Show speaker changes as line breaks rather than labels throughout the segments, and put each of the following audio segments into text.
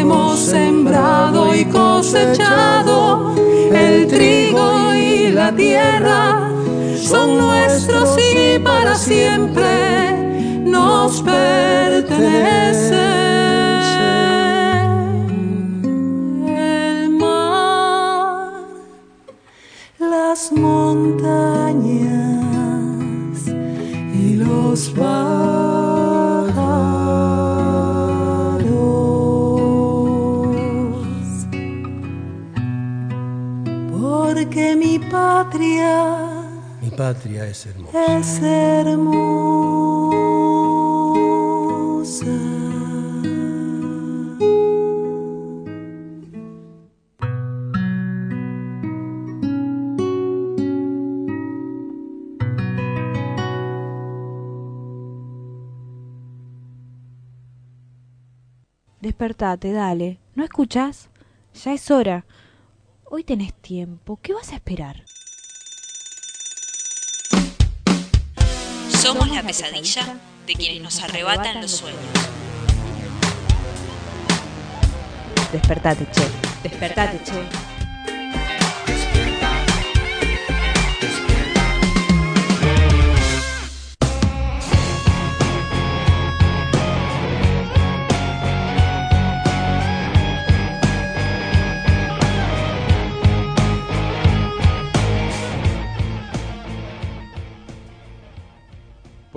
hemos sembrado y cosechado, el trigo y la tierra son nuestros y para siempre nos pertenecen. Patria
es hermosa.
es hermosa.
Despertate, dale. ¿No escuchás? Ya es hora. Hoy tenés tiempo. ¿Qué vas a esperar?
Somos la pesadilla de quienes nos arrebatan los sueños.
Despertate, che. Despertate, che.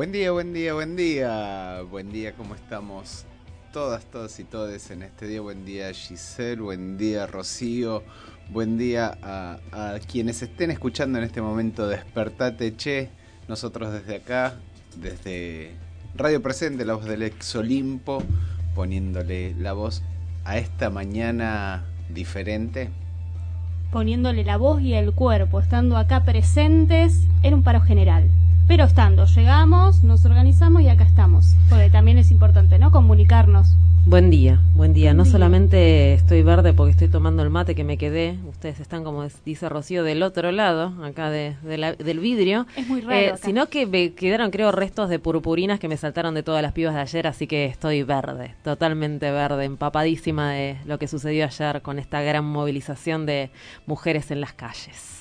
Buen día, buen día, buen día. Buen día, ¿cómo estamos? Todas, todas y todes en este día. Buen día Giselle, buen día Rocío, buen día a, quienes estén escuchando en este momento Despertate Che. Nosotros desde acá, desde Radio Presente, la voz del ex Olimpo, poniéndole la voz a esta mañana diferente.
poniéndole la voz y el cuerpo, estando acá presentes en un paro general. Pero estando, llegamos, nos organizamos y acá estamos. Porque también es importante, ¿no? Comunicarnos.
Buen día, buen día.
Buen
no
día.
solamente estoy verde porque estoy tomando el mate que me quedé, ustedes están, como dice Rocío, del otro lado, acá de, de la- del vidrio,
Es muy raro.
eh,
acá.
sino que me quedaron, creo, restos de purpurinas que me saltaron de todas las pibas de ayer, así que estoy verde, totalmente verde, empapadísima de lo que sucedió ayer con esta gran movilización de mujeres en las calles.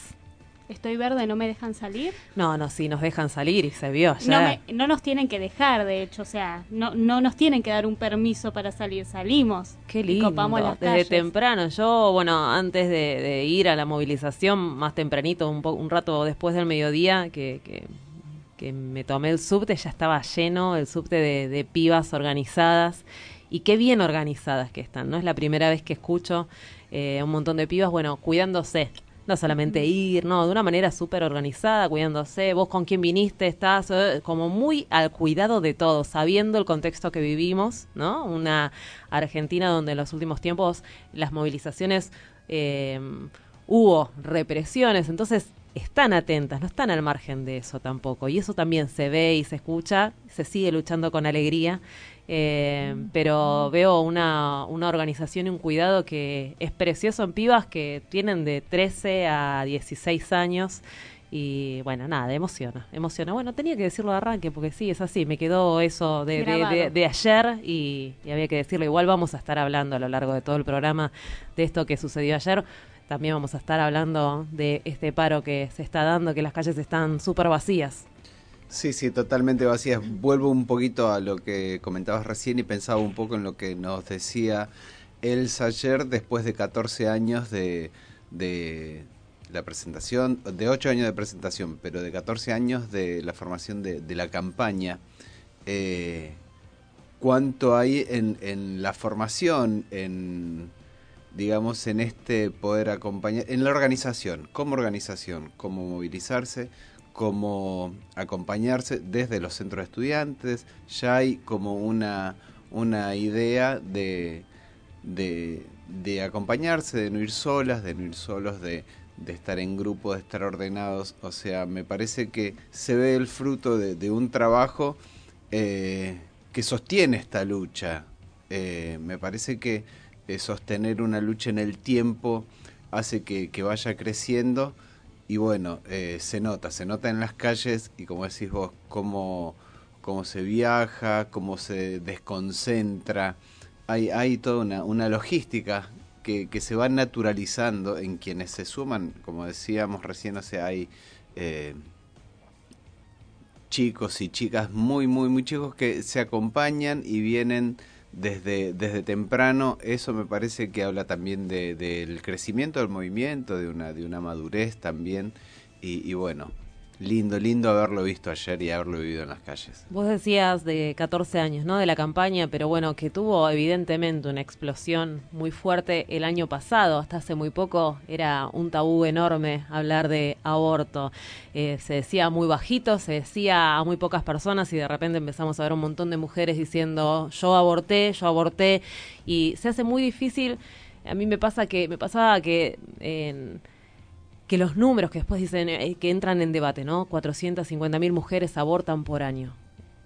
Estoy verde, no me dejan salir.
No, no, sí, nos dejan salir y se vio ayer.
No, me- no nos tienen que dejar, de hecho, o sea, no, no nos tienen que dar un permiso para salir. Salimos.
Qué
y
lindo.
copamos las
Desde
calles.
temprano. Yo, bueno, antes de, de ir a la movilización, más tempranito, un, po- un rato después del mediodía, que, que, que me tomé el subte, ya estaba lleno el subte de, de pibas organizadas. Y qué bien organizadas que están, ¿no? Es la primera vez que escucho eh, un montón de pibas, bueno, cuidándose. No solamente ir, no, de una manera súper organizada, cuidándose. Vos con quién viniste, estás eh, como muy al cuidado de todos, sabiendo el contexto que vivimos, ¿no? Una Argentina donde en los últimos tiempos las movilizaciones eh, hubo represiones, entonces están atentas, no están al margen de eso tampoco. Y eso también se ve y se escucha, se sigue luchando con alegría. Eh, pero veo una, una organización y un cuidado que es precioso en pibas que tienen de 13 a 16 años y bueno, nada, emociona, emociona. Bueno, tenía que decirlo de arranque porque sí, es así, me quedó eso de, de- de- de ayer y, y había que decirlo. Igual vamos a estar hablando a lo largo de todo el programa de esto que sucedió ayer. También vamos a estar hablando de este paro que se está dando, que las calles están súper vacías.
Sí, sí, totalmente vacías. Vuelvo un poquito a lo que comentabas recién y pensaba un poco en lo que nos decía Elsa ayer después de 14 años de, de la presentación, de 8 años de presentación, pero de 14 años de la formación de, de la campaña. Eh, ¿Cuánto hay en, en la formación, en digamos, en este poder acompañar, en la organización, como organización, cómo movilizarse, cómo acompañarse desde los centros de estudiantes, ya hay como una, una idea de, de, acompañarse, de no ir solas, de no ir solos, de, de estar en grupo, de estar ordenados, o sea, me parece que se ve el fruto de, un trabajo eh, que sostiene esta lucha. Eh, me parece que eh, sostener una lucha en el tiempo hace que vaya creciendo y bueno, eh, se nota, se nota en las calles y como decís vos, cómo, cómo se viaja, cómo se desconcentra. hay, hay toda una, una logística que, que se va naturalizando en quienes se suman, como decíamos recién, o sea, hay eh, chicos y chicas muy, muy, muy chicos que se acompañan y vienen desde, desde temprano. Eso me parece que habla también de- del crecimiento del movimiento, de una, de una madurez también. Y, y bueno, lindo, lindo haberlo visto ayer y haberlo vivido en las calles.
Vos decías de 14 años, ¿no? De la campaña, pero bueno, que tuvo evidentemente una explosión muy fuerte el año pasado. Hasta hace muy poco era un tabú enorme hablar de aborto. Eh, se decía muy bajito, se decía a muy pocas personas y de repente empezamos a ver un montón de mujeres diciendo yo aborté, yo aborté y se hace muy difícil. A mí me pasa que me pasaba que que los números que después dicen eh, que entran en debate, ¿no? 450 mil mujeres abortan por año.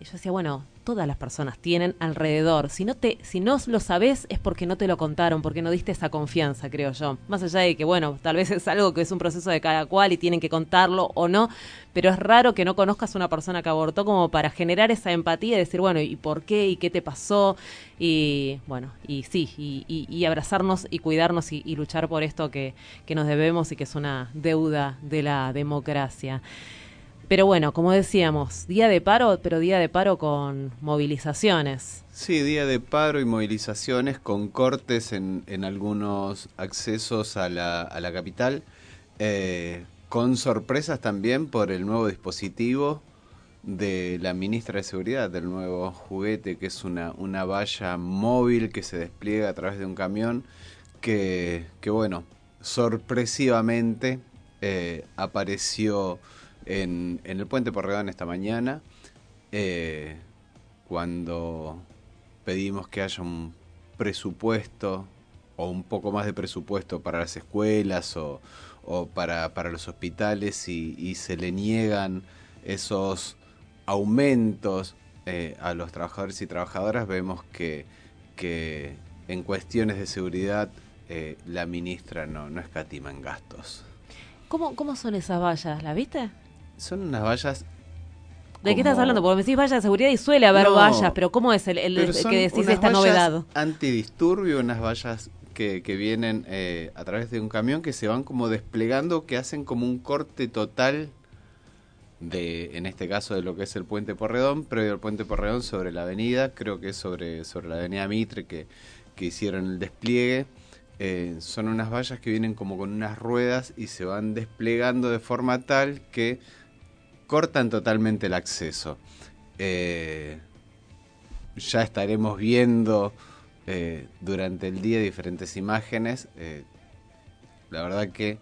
Y yo decía, bueno, todas las personas tienen alrededor. Si no te, si no lo sabes es porque no te lo contaron, porque no diste esa confianza, creo yo. Más allá de que, bueno, tal vez es algo que es un proceso de cada cual y tienen que contarlo o no, pero es raro que no conozcas una persona que abortó como para generar esa empatía y decir, bueno, ¿y por qué? ¿Y qué te pasó? Y bueno, y sí, y abrazarnos y cuidarnos y, y luchar por esto que, que nos debemos y que es una deuda de la democracia. Pero bueno, como decíamos, día de paro, pero día de paro con movilizaciones.
Sí, día de paro y movilizaciones con cortes en, en algunos accesos a la, a la capital, eh, con sorpresas también por el nuevo dispositivo de la ministra de Seguridad, del nuevo juguete, que es una, una valla móvil que se despliega a través de un camión, que, que bueno, sorpresivamente eh, apareció en, en el puente Porredón esta mañana. Eh, cuando pedimos que haya un presupuesto o un poco más de presupuesto para las escuelas o, para, para los hospitales y, y se le niegan esos aumentos eh, a los trabajadores y trabajadoras, vemos que, que en cuestiones de seguridad eh, la ministra no, no escatima en gastos.
¿Cómo, ¿Cómo son esas vallas? ¿La viste?
Son unas vallas
¿De qué estás hablando? Porque me decís valla de seguridad y suele haber
No,
vallas, pero ¿cómo es el, que decís
unas
esta
vallas
novedad?
Antidisturbio, unas vallas que, que vienen eh, a través de un camión que se van como desplegando, que hacen como un corte total de, en este caso, de lo que es el puente Porredón, previo al puente Porredón sobre la avenida, creo que es sobre, sobre la avenida Mitre que, que hicieron el despliegue. Eh, son unas vallas que vienen como con unas ruedas y se van desplegando de forma tal que cortan totalmente el acceso. Eh, ya estaremos viendo eh, durante el día diferentes imágenes. eh, la verdad que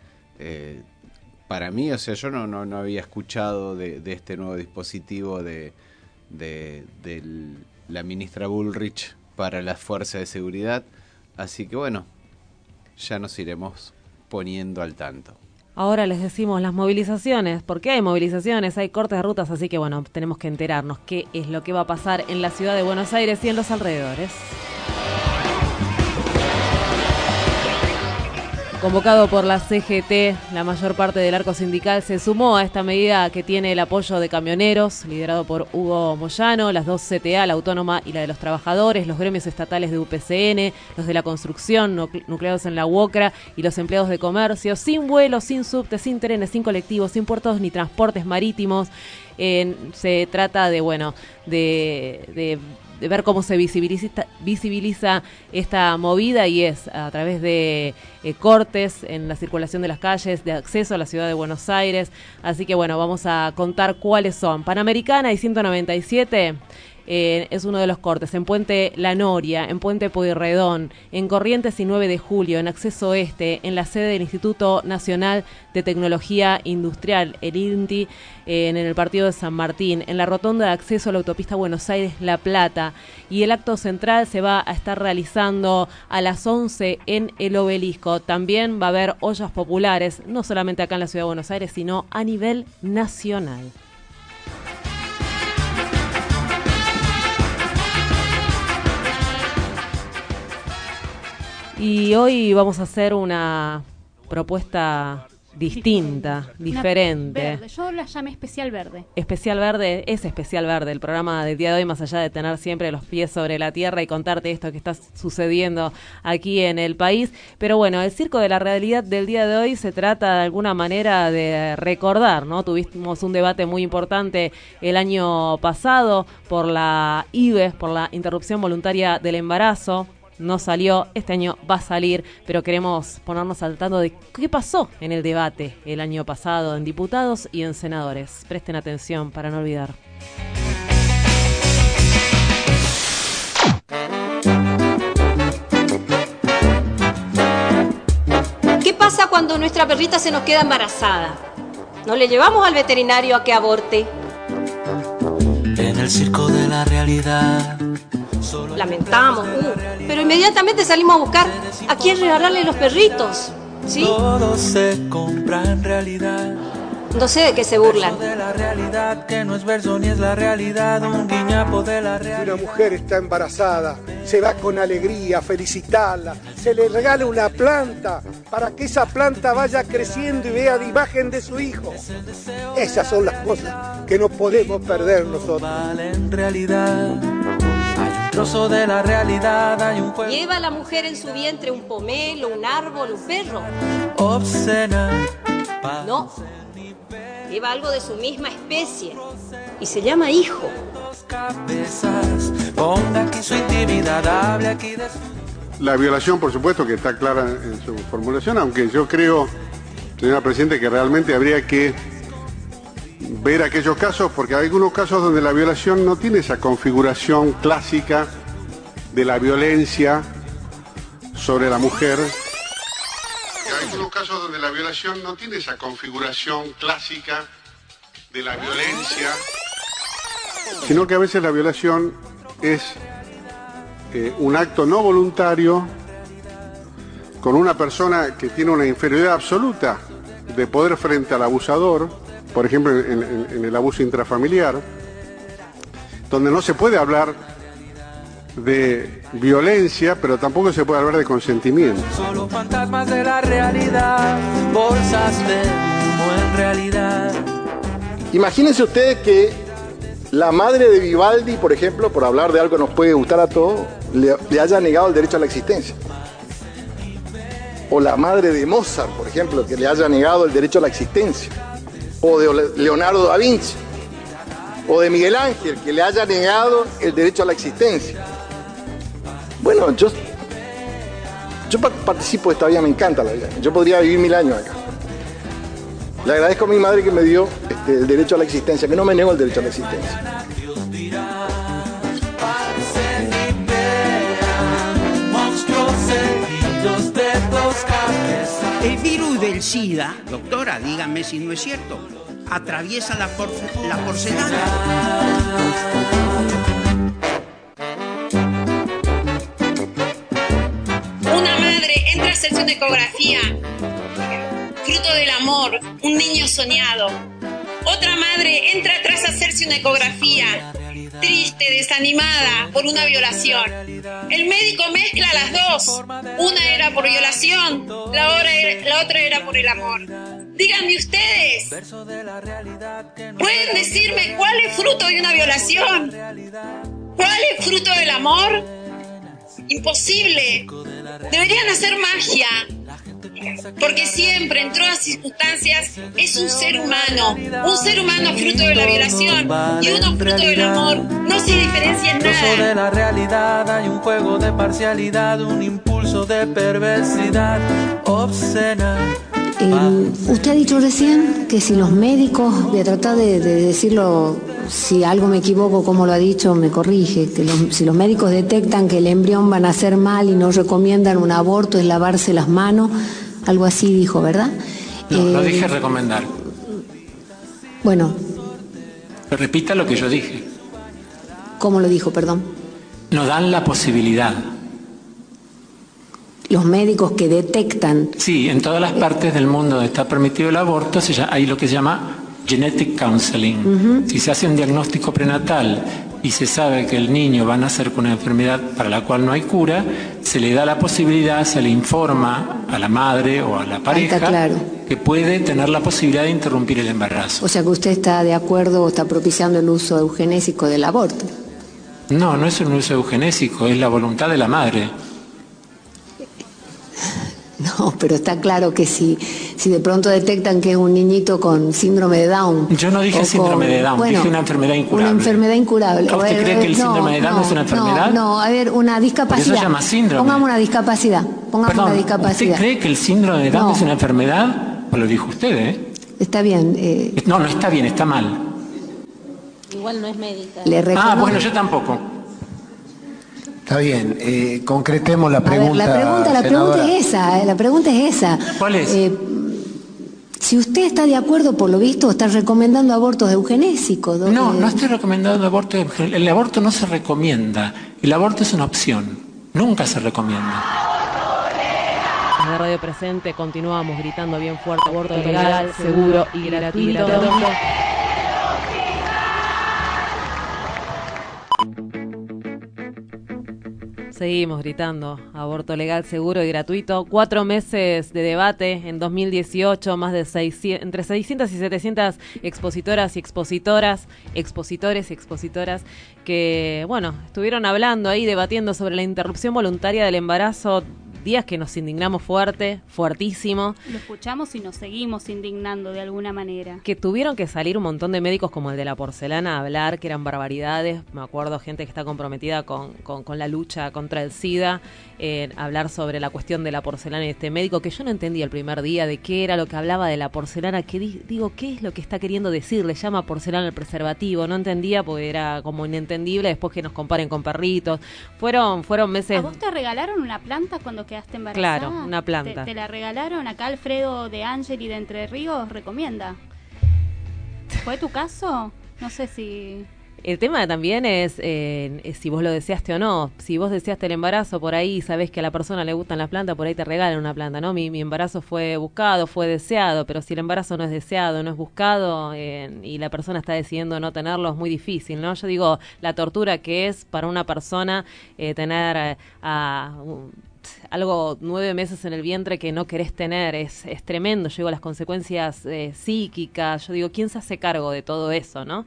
para mí, o sea, yo no, no, no había escuchado de, de este nuevo dispositivo de, de, del- la ministra Bullrich para las fuerzas de seguridad. Así que bueno, ya nos iremos poniendo al tanto.
Ahora les decimos las movilizaciones, porque hay movilizaciones, hay cortes de rutas, así que bueno, tenemos que enterarnos qué es lo que va a pasar en la ciudad de Buenos Aires y en los alrededores. Convocado por la CGT, la mayor parte del arco sindical se sumó a esta medida que tiene el apoyo de camioneros, liderado por Hugo Moyano, las dos CTA, la autónoma y la de los trabajadores, los gremios estatales de UPCN, los de la construcción, nucle- nucleados en la UOCRA y los empleados de comercio, sin vuelos, sin subtes, sin trenes, sin colectivos, sin puertos ni transportes marítimos. Se trata de, bueno, de de ver cómo se visibiliza, visibiliza esta movida y es a través de eh, cortes en la circulación de las calles, de acceso a la ciudad de Buenos Aires. Así que bueno, vamos a contar cuáles son. Panamericana y 197 eh, es uno de los cortes. En Puente La Noria, en Puente Pueyrredón, en Corrientes y 9 de Julio, en Acceso Este, en la sede del Instituto Nacional de Tecnología Industrial, el INTI, eh, en el partido de San Martín, en la rotonda de acceso a la autopista Buenos Aires-La Plata. Y el acto central se va a estar realizando a las 11 en el obelisco. También va a haber ollas populares, no solamente acá en la ciudad de Buenos Aires, sino a nivel nacional. Y hoy vamos a hacer una propuesta distinta, diferente.
Verde. Yo la llamé especial verde.
Especial Verde es Especial Verde, el programa del día de hoy, más allá de tener siempre los pies sobre la tierra y contarte esto que está sucediendo aquí en el país. Pero bueno, el circo de la realidad del día de hoy se trata de alguna manera de recordar, ¿no? Tuvimos un debate muy importante el año pasado por la IBE, por la interrupción voluntaria del embarazo no salió, este año va a salir, pero queremos ponernos al tanto de qué pasó en el debate el año pasado en diputados y en senadores. Presten atención para no olvidar.
¿Qué pasa cuando nuestra perrita se nos queda embarazada? ¿No le llevamos al veterinario a que aborte?
El circo de la realidad
lamentamos, uh, pero inmediatamente salimos a buscar a quién regalarle los perritos. ¿Sí?
Todo se compra en realidad.
No sé de qué se burlan.
De la realidad que no es verso ni es la realidad, un guiñapo de la
Si
realidad.
una mujer está embarazada, se va con alegría a felicitarla, se le regala una planta para que esa planta vaya creciendo y vea la imagen de su hijo. Esas son las cosas que no podemos perder nosotros.
Vale en realidad. Hay un trozo de la realidad, hay un juego
Lleva a la mujer en su vientre un pomelo, un árbol, un perro.
obscena.
No. Lleva algo de su misma especie. Y se llama hijo.
La violación, por supuesto, que está clara en su formulación, aunque yo creo, señora Presidenta, que realmente habría que ver aquellos casos, porque hay algunos casos donde la violación no tiene esa configuración clásica de la violencia sobre la mujer. Hay algunos casos donde la violación no tiene esa configuración clásica de la violencia, sino que a veces la violación es eh, un acto no voluntario con una persona que tiene una inferioridad absoluta de poder frente al abusador, por ejemplo en, el abuso intrafamiliar, donde no se puede hablar de violencia, pero tampoco se puede hablar de consentimiento.
Solo fantasmas de la realidad, bolsas de humo en realidad.
Imagínense ustedes que la madre de Vivaldi, por ejemplo, por hablar de algo que nos puede gustar a todos, le, le haya negado el derecho a la existencia. O la madre de Mozart, por ejemplo, que le haya negado el derecho a la existencia. O de Leonardo da Vinci. O de Miguel Ángel, que le haya negado el derecho a la existencia. Bueno, yo, yo pa- participo de esta vida, me encanta la vida. Yo podría vivir mil años acá. Le agradezco a mi madre que me dio este, el derecho a la existencia, que no me negó el derecho a la existencia.
El virus del SIDA, doctora, dígame si no es cierto, atraviesa la porcelana.
Entra a hacerse una ecografía, fruto del amor, un niño soñado. Otra madre entra atrás a hacerse una ecografía, triste, desanimada por una violación. El médico mezcla las dos. Una era por violación, la otra era, la otra era por el amor. Díganme ustedes, ¿pueden decirme cuál es fruto de una violación? ¿Cuál es fruto del amor? Imposible. Deberían hacer magia. Porque siempre, en todas circunstancias, es un ser humano. Un ser humano fruto de la violación y uno fruto del amor. No se diferencia en nada.
de la realidad, hay un juego de parcialidad, un impulso de perversidad obscena.
Eh, usted ha dicho recién que si los médicos, voy a tratar de, de decirlo, si algo me equivoco, como lo ha dicho, me corrige, que los- si los médicos detectan que el embrión va a nacer mal y no recomiendan un aborto, es lavarse las manos, algo así dijo, ¿verdad?
No, no
Eh,
dije recomendar.
Bueno,
Repita lo que yo dije.
¿cómo lo dijo, perdón?
Nos dan la posibilidad.
Los médicos que detectan
Sí, en todas las partes del mundo donde está permitido el aborto hay lo que se llama genetic counseling. Si se hace un diagnóstico prenatal y se sabe que el niño va a nacer con una enfermedad para la cual no hay cura, se le da la posibilidad, se le informa a la madre o a la pareja
claro.
que puede tener la posibilidad de interrumpir el embarazo.
O sea que usted está de acuerdo o está propiciando el uso eugenésico del aborto.
No, no es un uso eugenésico, es la voluntad de la madre.
No, pero está claro que si, si de pronto detectan que es un niñito con síndrome de Down.
Yo no dije síndrome
con-
de Down,
bueno,
dije una enfermedad incurable.
Una enfermedad incurable.
¿Usted
ver,
cree que el
no,
síndrome de Down
no,
es una enfermedad?
No, no, a ver, una discapacidad.
llama síndrome.
Pongamos una discapacidad. Pongamos
Perdón,
una
¿usted
discapacidad.
cree que el síndrome de Down
No.
es una enfermedad? Pues lo dijo usted, ¿eh?
Está bien. eh,
No, no está bien, está mal.
Igual no es médica.
le
Ah, bueno, yo tampoco.
Está bien, eh, concretemos la
ver,
pregunta.
la pregunta, la pregunta es esa, eh, la pregunta es esa.
¿Cuál es?
Eh, si usted está de acuerdo, por lo visto, está recomendando abortos eugenésicos. ¿no?
No, no estoy recomendando aborto. en general. El aborto no se recomienda. El aborto es una opción. Nunca se recomienda.
Desde Radio Presente continuamos gritando bien fuerte, aborto legal, seguro y gratuito. Seguimos gritando, aborto legal, seguro y gratuito. Cuatro meses de debate en 2018, más de 600, entre 600 y 700 expositoras y expositoras, expositores y expositoras que, bueno, estuvieron hablando ahí, debatiendo sobre la interrupción voluntaria del embarazo. Días que nos indignamos fuerte, fuertísimo.
Lo escuchamos y nos seguimos indignando de alguna manera.
que tuvieron que salir un montón de médicos como el de la porcelana a hablar, que eran barbaridades. Me acuerdo gente que está comprometida con, con- con la lucha contra el SIDA, eh, hablar sobre la cuestión de la porcelana y este médico, que yo no entendía el primer día de qué era lo que hablaba de la porcelana, que di- digo, ¿qué es lo que está queriendo decir? Le llama porcelana el preservativo, no entendía porque era como inentendible después que nos comparen con perritos. Fueron, fueron meses...
¿A vos te regalaron una planta cuando quedaste embarazada?
Claro, una planta.
¿Te, te la regalaron? Acá Alfredo de Angeli de Entre Ríos recomienda. ¿Fue tu caso? No sé si...
El tema también es, eh, es si vos lo deseaste o no. Si vos deseaste el embarazo por ahí, sabés que a la persona le gustan las plantas, por ahí te regalan una planta, ¿no? Mi, mi embarazo fue buscado, fue deseado, pero si el embarazo no es deseado, no es buscado eh, y la persona está decidiendo no tenerlo, es muy difícil, ¿no? Yo digo, la tortura que es para una persona eh, tener a... un- algo nueve meses en el vientre que no querés tener es, es tremendo. Yo digo, las consecuencias eh, psíquicas, yo digo, ¿quién se hace cargo de todo eso, no?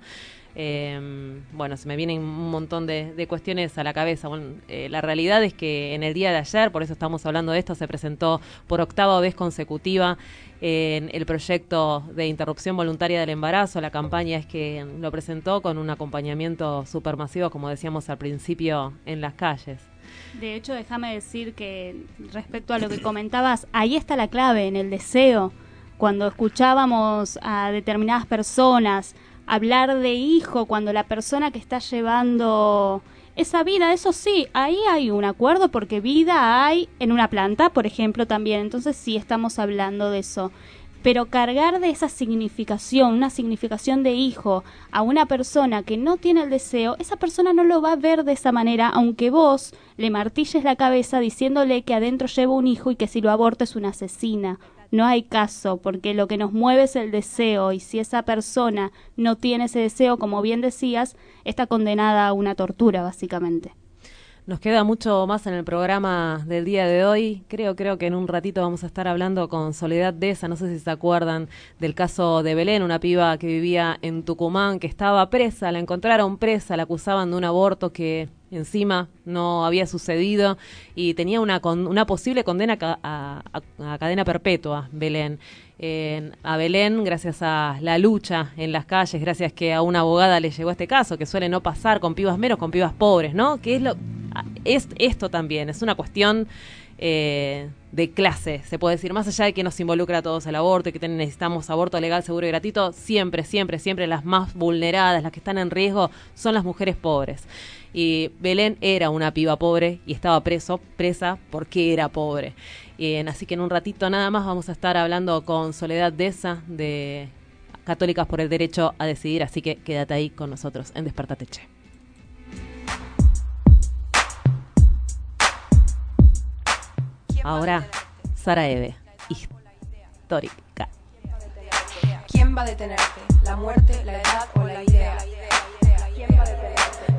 Eh, bueno, se me vienen un montón de, de cuestiones a la cabeza. Bueno, eh, la realidad es que en el día de ayer, por eso estamos hablando de esto, se presentó por octava vez consecutiva en el proyecto de interrupción voluntaria del embarazo. La campaña es que lo presentó con un acompañamiento supermasivo, como decíamos al principio, en las calles.
De hecho, déjame decir que respecto a lo que comentabas, ahí está la clave, en el deseo. Cuando escuchábamos a determinadas personas hablar de hijo, cuando la persona que está llevando esa vida, eso sí, ahí hay un acuerdo porque vida hay en una planta, por ejemplo, también. Entonces sí estamos hablando de eso. Pero cargar de esa significación, una significación de hijo, a una persona que no tiene el deseo, esa persona no lo va a ver de esa manera, aunque vos le martilles la cabeza diciéndole que adentro lleva un hijo y que si lo aborta es una asesina. No hay caso, porque lo que nos mueve es el deseo, y si esa persona no tiene ese deseo, como bien decías, está condenada a una tortura, básicamente.
Nos queda mucho más en el programa del día de hoy. Creo, creo que en un ratito vamos a estar hablando con Soledad Deza. No sé si se acuerdan del caso de Belén, una piba que vivía en Tucumán, que estaba presa. La encontraron presa, la acusaban de un aborto que encima no había sucedido y tenía una, con- una posible condena a- a cadena perpetua, Belén. Eh, a Belén, gracias a la lucha en las calles, gracias que a una abogada le llegó este caso, que suele no pasar con pibas menos, con pibas pobres, ¿no? Que es lo es esto también, es una cuestión eh, de clase, se puede decir, más allá de que nos involucra a todos el aborto y que necesitamos aborto legal, seguro y gratuito, siempre, siempre, siempre las más vulneradas, las que están en riesgo, son las mujeres pobres. Y Belén era una piba pobre y estaba preso, presa porque era pobre. Y, en- así que en un ratito nada más vamos a estar hablando con Soledad Deza de Católicas por el Derecho a Decidir, así que quédate ahí con nosotros en Despertate Che. Ahora, Sara Eve, histórica.
¿Quién va a detenerte? ¿La muerte, la edad o la idea?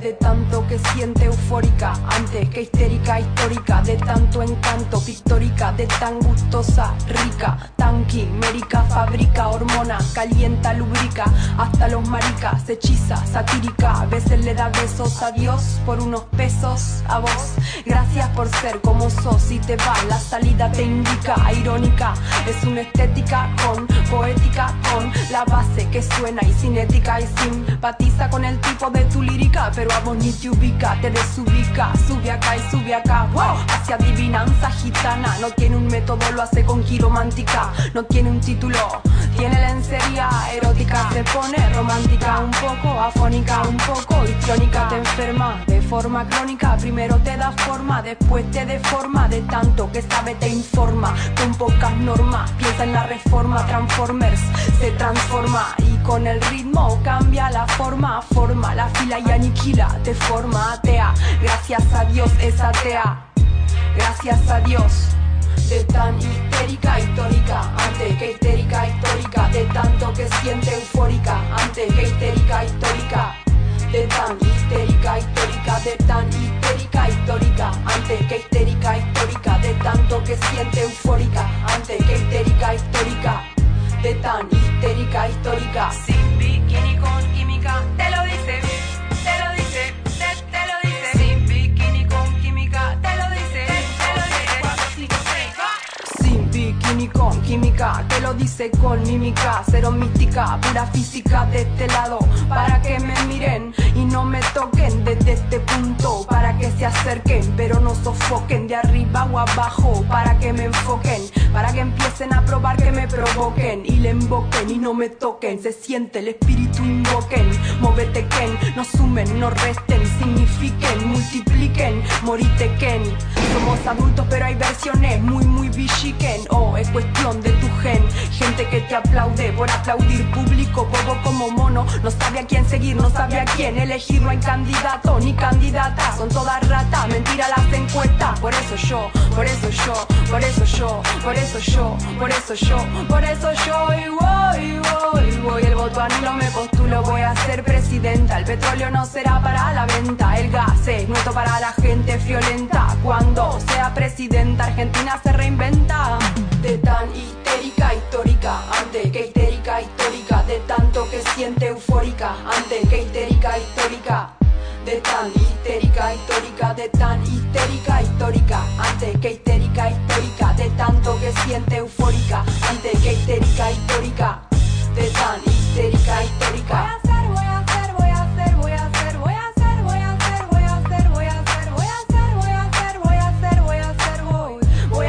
De tanto que siente eufórica, antes que histérica histórica, de tanto encanto pictórica, de tan gustosa, rica, quimérica, fabrica hormona, calienta, lubrica, hasta los maricas, hechiza, satírica, a veces le da besos a Dios por unos pesos a vos. Gracias por ser como sos y te va, la salida te indica, irónica, es una estética con poética, con la base que suena y cinética y simpatiza con el tipo de tu lírica, pero a vos ni te ubica, te desubica, sube acá y sube acá, hacia adivinanza gitana, no tiene un método, lo hace con quiromántica, no tiene un título, tiene lencería erótica, se pone romántica, un poco afónica, un poco histriónica, te enferma de forma crónica, primero te da forma, después te deforma, de tanto que sabe te informa, con pocas normas, piensa en la reforma, Transformers se transforma y con el ritmo cambia la forma, forma la fila y aniquila, te forma atea, gracias a Dios es atea, gracias a Dios de tan histérica histórica, antes que histérica histórica, de tanto que siente eufórica, antes que histérica histórica, de tan histérica histórica, de tan histérica histórica, antes que histérica histórica, de tanto que siente eufórica, antes que histérica histórica, de tan histérica histórica, sin bikini con química, te lo química, te lo dice con mímica, cero mística, pura física de este lado, para que me miren y no me toquen desde este punto, para que se acerquen, pero no sofoquen de arriba o abajo, para que me enfoquen, para que empiecen a probar que me provoquen y le invoquen y no me toquen, se siente el espíritu invoquen, móvete Ken, no sumen, no resten, signifiquen, multipliquen, morite Ken, somos adultos pero hay versiones muy muy bichiquen, oh es cuestión de tu gen, gente que te aplaude por aplaudir público, bobo como mono, no sabe a quién seguir, no sabe a quién elegir, no hay candidato ni candidata, son todas ratas, mentira las encuestas, por eso yo, por eso yo, por eso yo, por eso yo, por eso yo, por eso yo, y voy, voy, voy, el voto a no me postulo, voy a ser presidenta, el petróleo no será para la venta, el gas es nuestro para la gente friolenta, cuando sea presidenta Argentina se reinventa, de tan histérica histórica, antes que histérica histórica, de tanto que siente eufórica, antes que histérica histórica. De tan histérica histórica, de tan histérica histórica, antes que histérica histórica, de tanto que siente eufórica, antes que histérica histórica, de tan histérica histórica. Voy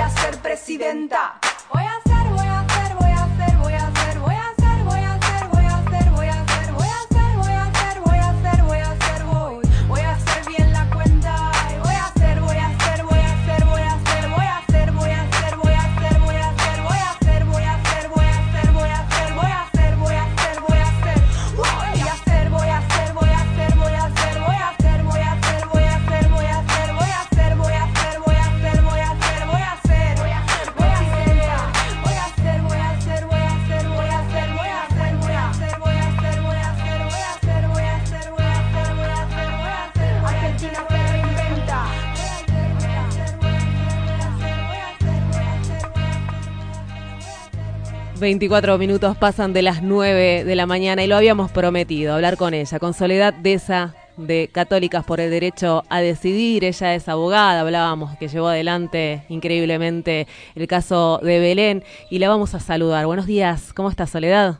24 minutos pasan de las 9 de la mañana y lo habíamos prometido, hablar con ella, con Soledad Deza de Católicas por el Derecho a Decidir. Ella es abogada, hablábamos que llevó adelante increíblemente el caso de Belén y la vamos a saludar. Buenos días, ¿cómo está Soledad?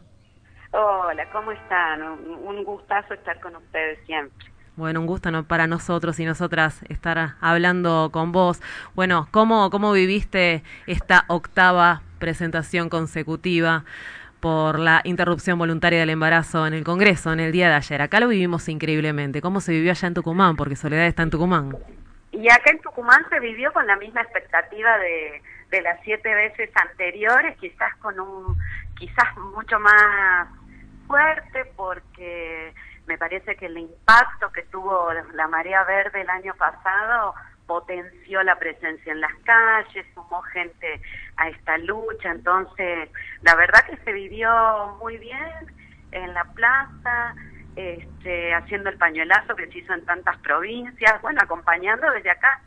Hola, ¿cómo están? Un gustazo estar con ustedes siempre.
Bueno, un gusto ¿no? para nosotros y nosotras estar hablando con vos. Bueno, ¿cómo, cómo viviste esta octava presentación consecutiva por la interrupción voluntaria del embarazo en el Congreso en el día de ayer? Acá lo vivimos increíblemente. ¿Cómo se vivió allá en Tucumán? Porque Soledad está en Tucumán.
Y acá en Tucumán se vivió con la misma expectativa de, de las siete veces anteriores, quizás con un, quizás mucho más fuerte, porque me parece que el impacto que tuvo la marea verde el año pasado potenció la presencia en las calles, sumó gente a esta lucha, entonces la verdad que se vivió muy bien en la plaza, este, haciendo el pañuelazo que se hizo en tantas provincias, bueno, acompañando desde acá.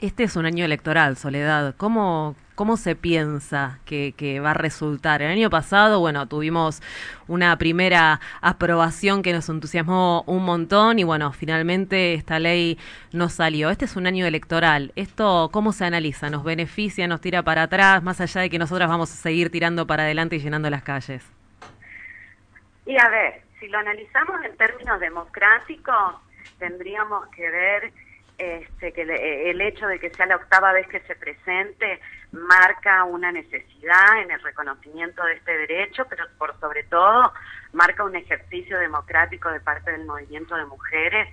Este es un año electoral, Soledad. ¿Cómo, cómo se piensa que, va a resultar? El año pasado, bueno, tuvimos una primera aprobación que nos entusiasmó un montón y bueno, finalmente esta ley no salió. Este es un año electoral. ¿Esto cómo se analiza? ¿Nos beneficia? ¿Nos tira para atrás? Más allá de que nosotras vamos a seguir tirando para adelante y llenando las calles.
Y a ver, si lo analizamos en términos democráticos, tendríamos que ver este, que el hecho de que sea la octava vez que se presente marca una necesidad en el reconocimiento de este derecho, pero por sobre todo marca un ejercicio democrático de parte del movimiento de mujeres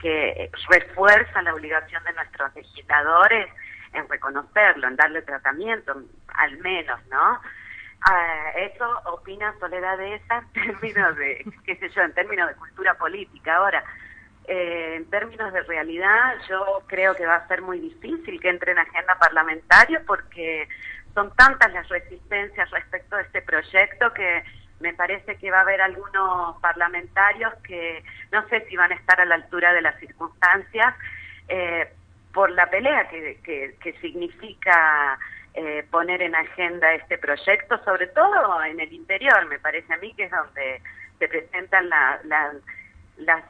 que refuerza la obligación de nuestros legisladores en reconocerlo, en darle tratamiento, al menos, ¿no? Ah, eso opina Soledad de esa en términos de, qué sé yo, en términos de cultura política. Ahora, eh, en términos de realidad, yo creo que va a ser muy difícil que entre en agenda parlamentaria porque son tantas las resistencias respecto a este proyecto que me parece que va a haber algunos parlamentarios que no sé si van a estar a la altura de las circunstancias eh, por la pelea que, que, significa eh, poner en agenda este proyecto, sobre todo en el interior, me parece a mí que es donde se presentan las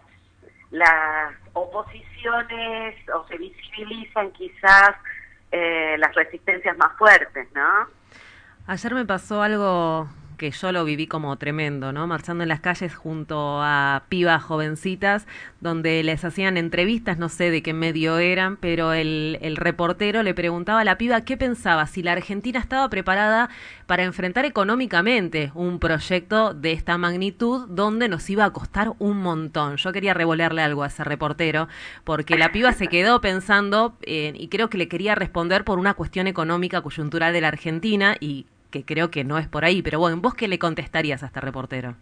las oposiciones o se visibilizan quizás eh, las resistencias más fuertes, ¿no?
Ayer me pasó algo que yo lo viví como tremendo, ¿no? Marchando en las calles junto a pibas jovencitas, donde les hacían entrevistas, no sé de qué medio eran, pero el, el reportero le preguntaba a la piba qué pensaba, si la Argentina estaba preparada para enfrentar económicamente un proyecto de esta magnitud donde nos iba a costar un montón. Yo quería revolerle algo a ese reportero, porque la piba se quedó pensando, eh, y creo que le quería responder por una cuestión económica coyuntural de la Argentina, y que creo que no es por ahí, pero bueno, ¿vos qué le contestarías a este reportero?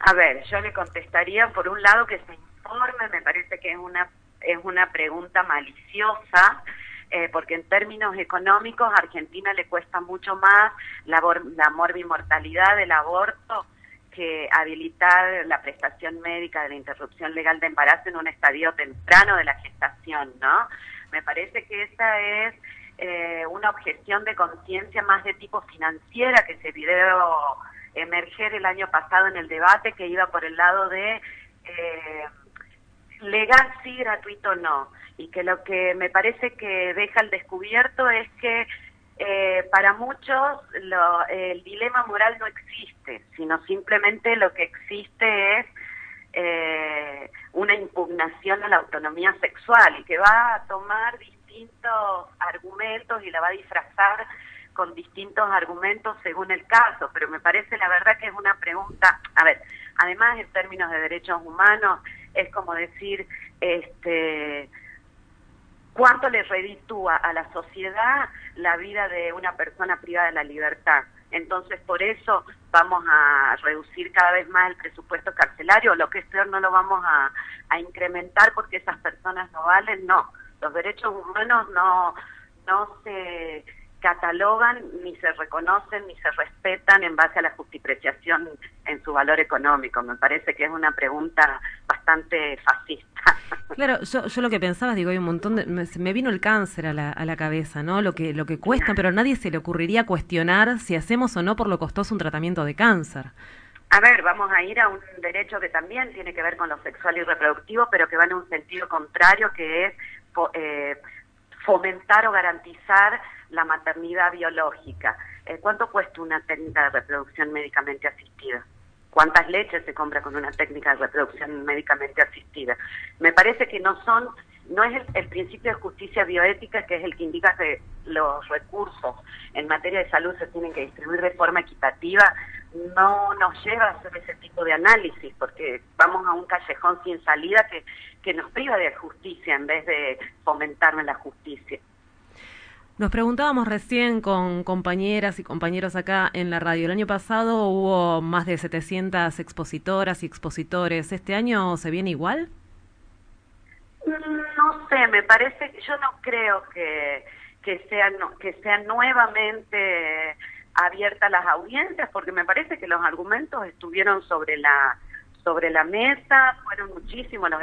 A ver, yo le contestaría por un lado que se informe, me parece que es una es una pregunta maliciosa, eh, porque en términos económicos a Argentina le cuesta mucho más la, la morbimortalidad del aborto que habilitar la prestación médica de la interrupción legal de embarazo en un estadio temprano de la gestación, ¿no? Me parece que esa es eh, una objeción de conciencia más de tipo financiera que se vio emerger el año pasado en el debate que iba por el lado de eh, legal sí, gratuito no. Y que lo que me parece que deja al descubierto es que eh, para muchos el dilema moral no existe, sino simplemente lo que existe es una impugnación a la autonomía sexual y que va a tomar distintos argumentos y la va a disfrazar con distintos argumentos según el caso, pero me parece la verdad que es una pregunta, a ver, además en términos de derechos humanos es como decir, este, ¿cuánto le reditúa a la sociedad la vida de una persona privada de la libertad? Entonces, por eso vamos a reducir cada vez más el presupuesto carcelario, lo que es peor, no lo vamos a, a incrementar porque esas personas no valen, no los derechos humanos no, no se catalogan, ni se reconocen, ni se respetan en base a la justipreciación en su valor económico. Me parece que es una pregunta bastante fascista.
Claro, yo, yo lo que pensaba, digo, hay un montón de... Me, vino el cáncer a la, a la cabeza, ¿no? Lo que, lo que cuesta, pero a nadie se le ocurriría cuestionar si hacemos o no por lo costoso un tratamiento de cáncer.
A ver, vamos a ir a un derecho que también tiene que ver con lo sexual y reproductivo, pero que va en un sentido contrario, que es eh, fomentar o garantizar la maternidad biológica. Eh, ¿Cuánto cuesta una técnica de reproducción médicamente asistida? ¿Cuántas leches se compra con una técnica de reproducción médicamente asistida? Me parece que no son, no es el, el principio de justicia bioética que es el que indica que los recursos en materia de salud se tienen que distribuir de forma equitativa, no nos lleva a hacer ese tipo de análisis, porque vamos a un callejón sin salida que, que nos priva de justicia en vez de fomentarme la justicia.
Nos preguntábamos recién con compañeras y compañeros acá en la radio. El año pasado hubo más de 700 expositoras y expositores. ¿Este año se viene igual?
No sé, me parece, yo no creo que, que, sea, que sea nuevamente abiertas las audiencias, porque me parece que los argumentos estuvieron sobre la sobre la mesa, fueron muchísimos los,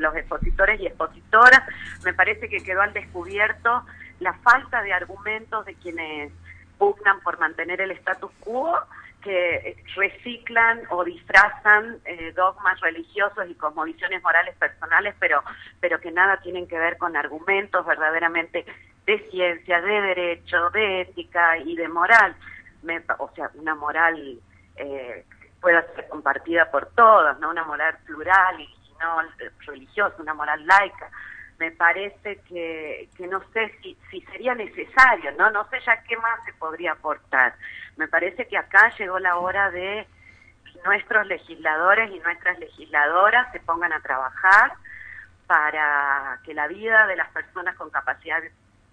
los expositores y expositoras, me parece que quedó al descubierto la falta de argumentos de quienes pugnan por mantener el status quo, que reciclan o disfrazan eh, dogmas religiosos y cosmovisiones morales personales, pero, pero que nada tienen que ver con argumentos verdaderamente de ciencia, de derecho, de ética y de moral. Me, o sea, una moral eh, pueda ser compartida por todos, no una moral plural y no religiosa, una moral laica. Me parece que, que no sé si, si sería necesario, ¿no? No sé ya qué más se podría aportar. Me parece que acá llegó la hora de nuestros legisladores y nuestras legisladoras se pongan a trabajar para que la vida de las personas con capacidad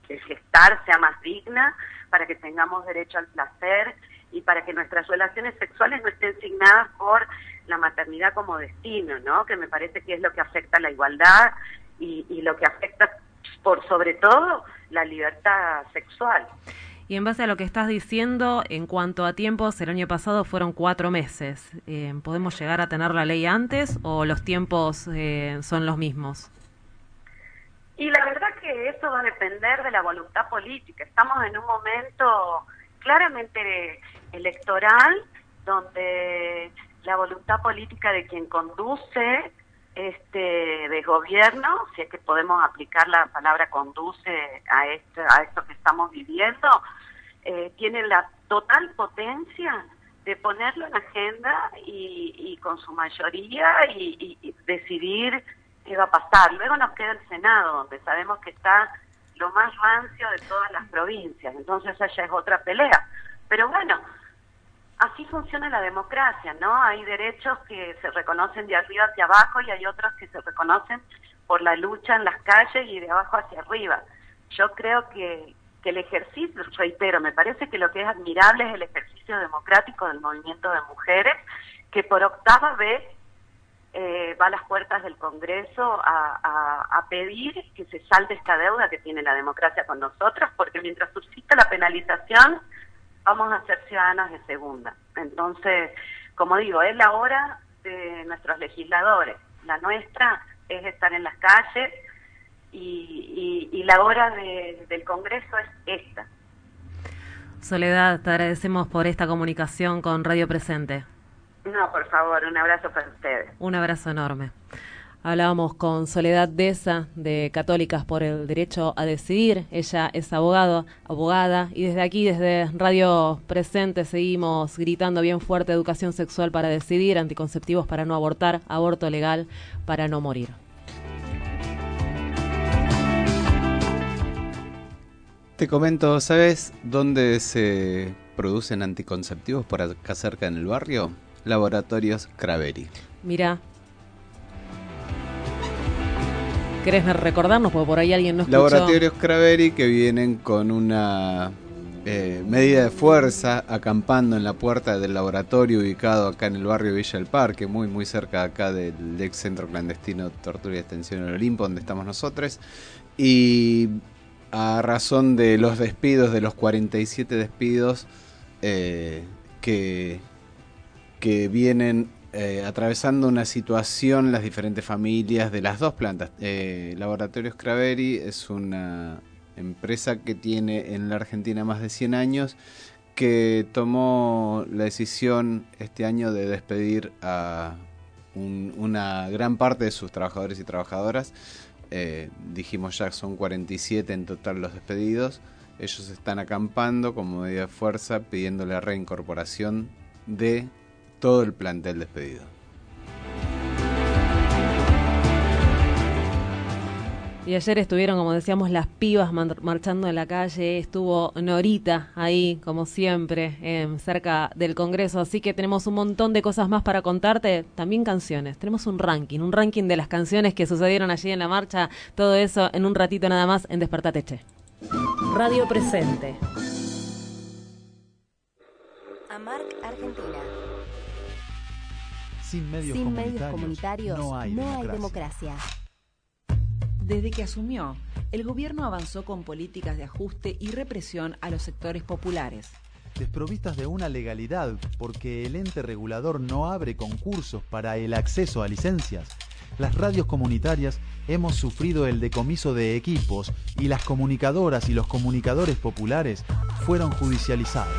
de gestar sea más digna, para que tengamos derecho al placer y para que nuestras relaciones sexuales no estén signadas por la maternidad como destino, ¿no? Que me parece que es lo que afecta la igualdad y, y lo que afecta, por sobre todo, la libertad sexual.
Y en base a lo que estás diciendo, en cuanto a tiempos, el año pasado fueron cuatro meses. Eh, ¿Podemos llegar a tener la ley antes o los tiempos eh, son los mismos?
Y la verdad que eso va a depender de la voluntad política. Estamos en un momento claramente electoral donde la voluntad política de quien conduce este de gobierno, si es que podemos aplicar la palabra conduce a esto, a esto que estamos viviendo, eh, tiene la total potencia de ponerlo en agenda y, y con su mayoría y, y, decidir qué va a pasar. Luego nos queda el Senado, donde sabemos que está lo más rancio de todas las provincias, entonces esa es otra pelea. Pero bueno, así funciona la democracia, ¿no? Hay derechos que se reconocen de arriba hacia abajo y hay otros que se reconocen por la lucha en las calles y de abajo hacia arriba. Yo creo que, que el ejercicio, reitero, me parece que lo que es admirable es el ejercicio democrático del movimiento de mujeres, que por octava vez eh, va a las puertas del Congreso a, a, a, pedir que se salte esta deuda que tiene la democracia con nosotros, porque mientras subsista la penalización, vamos a ser ciudadanas de segunda. Entonces, como digo, es la hora de nuestros legisladores. La nuestra es estar en las calles y, y, y la hora de, del Congreso es esta.
Soledad, te agradecemos por esta comunicación con Radio Presente.
No, por favor, un abrazo para ustedes.
Un abrazo enorme. Hablábamos con Soledad Deza de Católicas por el Derecho a Decidir. Ella es abogado, abogada y desde aquí, desde Radio Presente, seguimos gritando bien fuerte educación sexual para decidir, anticonceptivos para no abortar, aborto legal para no morir.
Te comento, ¿sabes dónde se producen anticonceptivos por acá cerca en el barrio? Laboratorios Craveri.
Mira, ¿Querés recordarnos? Porque por ahí alguien no escuchó.
Laboratorios Craveri que vienen con una eh, medida de fuerza acampando en la puerta del laboratorio ubicado acá en el barrio Villa del Parque, muy muy cerca acá del ex centro clandestino Tortura y Extensión en Olimpo, donde estamos nosotros. Y a razón de los despidos, de los 47 despidos eh, que, que vienen eh, atravesando una situación las diferentes familias de las dos plantas. Eh, Laboratorios Craveri es una empresa que tiene en la Argentina más de 100 años que tomó la decisión este año de despedir a un, una gran parte de sus trabajadores y trabajadoras. Eh, dijimos ya son 47 en total los despedidos. Ellos están acampando como medida de fuerza pidiendo la reincorporación de todo el plantel despedido.
Y ayer estuvieron, como decíamos, las pibas marchando en la calle. Estuvo Norita ahí, como siempre, eh, cerca del Congreso. Así que tenemos un montón de cosas más para contarte. También canciones. Tenemos un ranking, un ranking de las canciones que sucedieron allí en la marcha. Todo eso en un ratito nada más en Despertate Che. Radio Presente.
Amarc Argentina.
Sin medios,
Sin
comunitarios,
medios comunitarios
no hay democracia.
democracia.
Desde que asumió, el gobierno avanzó con políticas de ajuste y represión a los sectores populares.
desprovistas de una legalidad porque el ente regulador no abre concursos para el acceso a licencias, las radios comunitarias hemos sufrido el decomiso de equipos y las comunicadoras y los comunicadores populares fueron judicializados.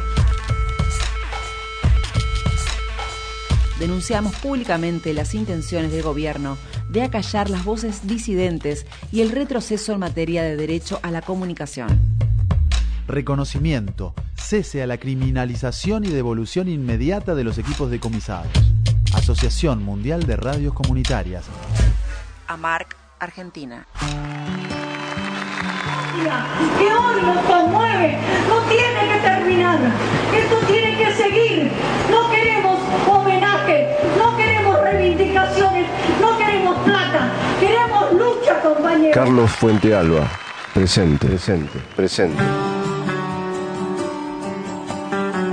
Denunciamos públicamente las intenciones del gobierno de acallar las voces disidentes y el retroceso en materia de derecho a la comunicación.
Reconocimiento, cese a la criminalización y devolución inmediata de los equipos decomisados. Asociación Mundial de Radios Comunitarias.
AMARC, Argentina.
que hoy nos conmueve, no tiene que terminar, esto tiene que seguir. No queremos
Carlos Fuente Alba, presente, presente, presente.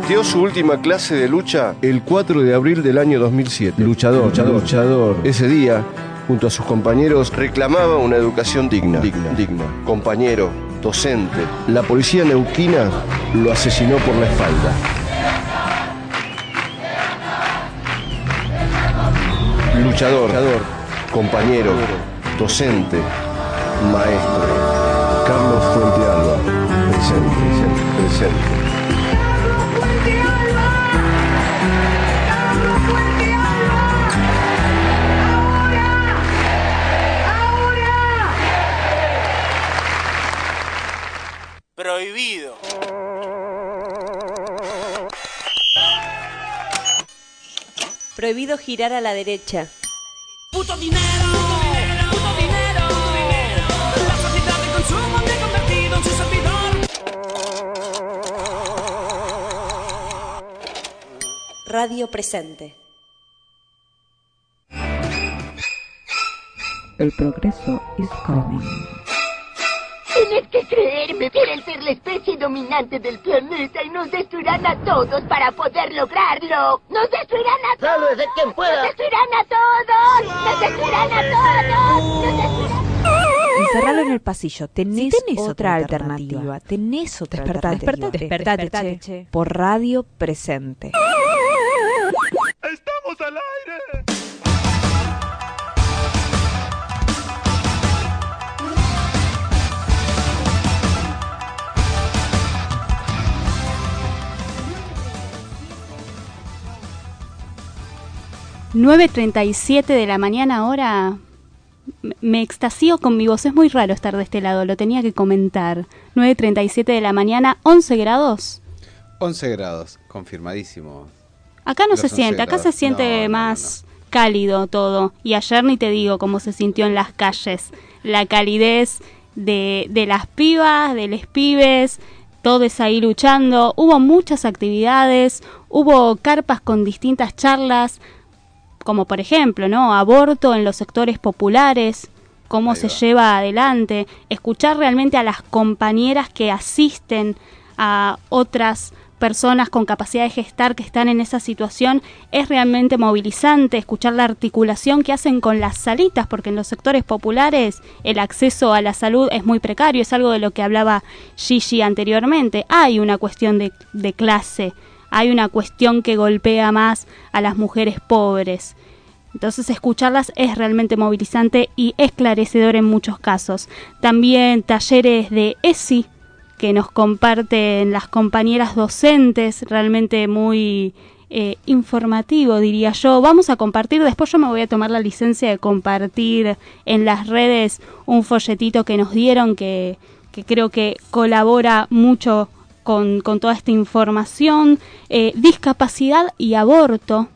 Dio su última clase de lucha el 4 de abril del año 2007. Luchador, luchador, luchador. Ese día, junto a sus compañeros, reclamaba una educación digna, digna, digna. Compañero, docente. La policía neuquina lo asesinó por la espalda. Luchador, luchador, compañero, docente, maestro. Carlos Fuente Alba, presente, presente, presente.
Prohibido.
Prohibido girar a la derecha.
Puto dinero,
Radio presente.
El progreso is coming.
Tienes que creerme, quieren ser la especie dominante del planeta y nos destruirán a todos para poder lograrlo. ¡Nos destruirán a todos! ¡Sálvese quien pueda! ¡Nos destruirán a todos! ¡Nos destruirán a todos! ¡Nos destruirán!
Encerralo en el pasillo. Tenés,
Si tenés
otra,
otra
alternativa. Tenés otra
Despertate,
alternativa.
despertate,
Despertate,
despertate,
che. Por radio presente.
¡Estamos al aire!
...9.37 de la mañana ahora... Me extasío con mi voz, es muy raro estar de este lado, lo tenía que comentar. 9.37 de la mañana, 11 grados.
11 grados, confirmadísimo.
Acá no
Los
se
11
siente, acá se siente
No, no,
más cálido todo. Y ayer ni te digo cómo se sintió en las calles. La calidez de, de las pibas, de los pibes, todos ahí luchando. Hubo muchas actividades, hubo carpas con distintas charlas, como por ejemplo, ¿no? Aborto en los sectores populares, cómo se lleva adelante, escuchar realmente a las compañeras que asisten a otras personas con capacidad de gestar que están en esa situación es realmente movilizante, escuchar la articulación que hacen con las salitas, porque en los sectores populares el acceso a la salud es muy precario, es algo de lo que hablaba Gigi anteriormente. Hay una cuestión de, de clase, hay una cuestión que golpea más a las mujeres pobres. Entonces escucharlas es realmente movilizante y esclarecedor en muchos casos. También talleres de ESI que nos comparten las compañeras docentes, realmente muy eh, informativo diría yo. Vamos a compartir, después yo me voy a tomar la licencia de compartir en las redes un folletito que nos dieron que, que creo que colabora mucho con, con toda esta información. Eh, discapacidad y aborto,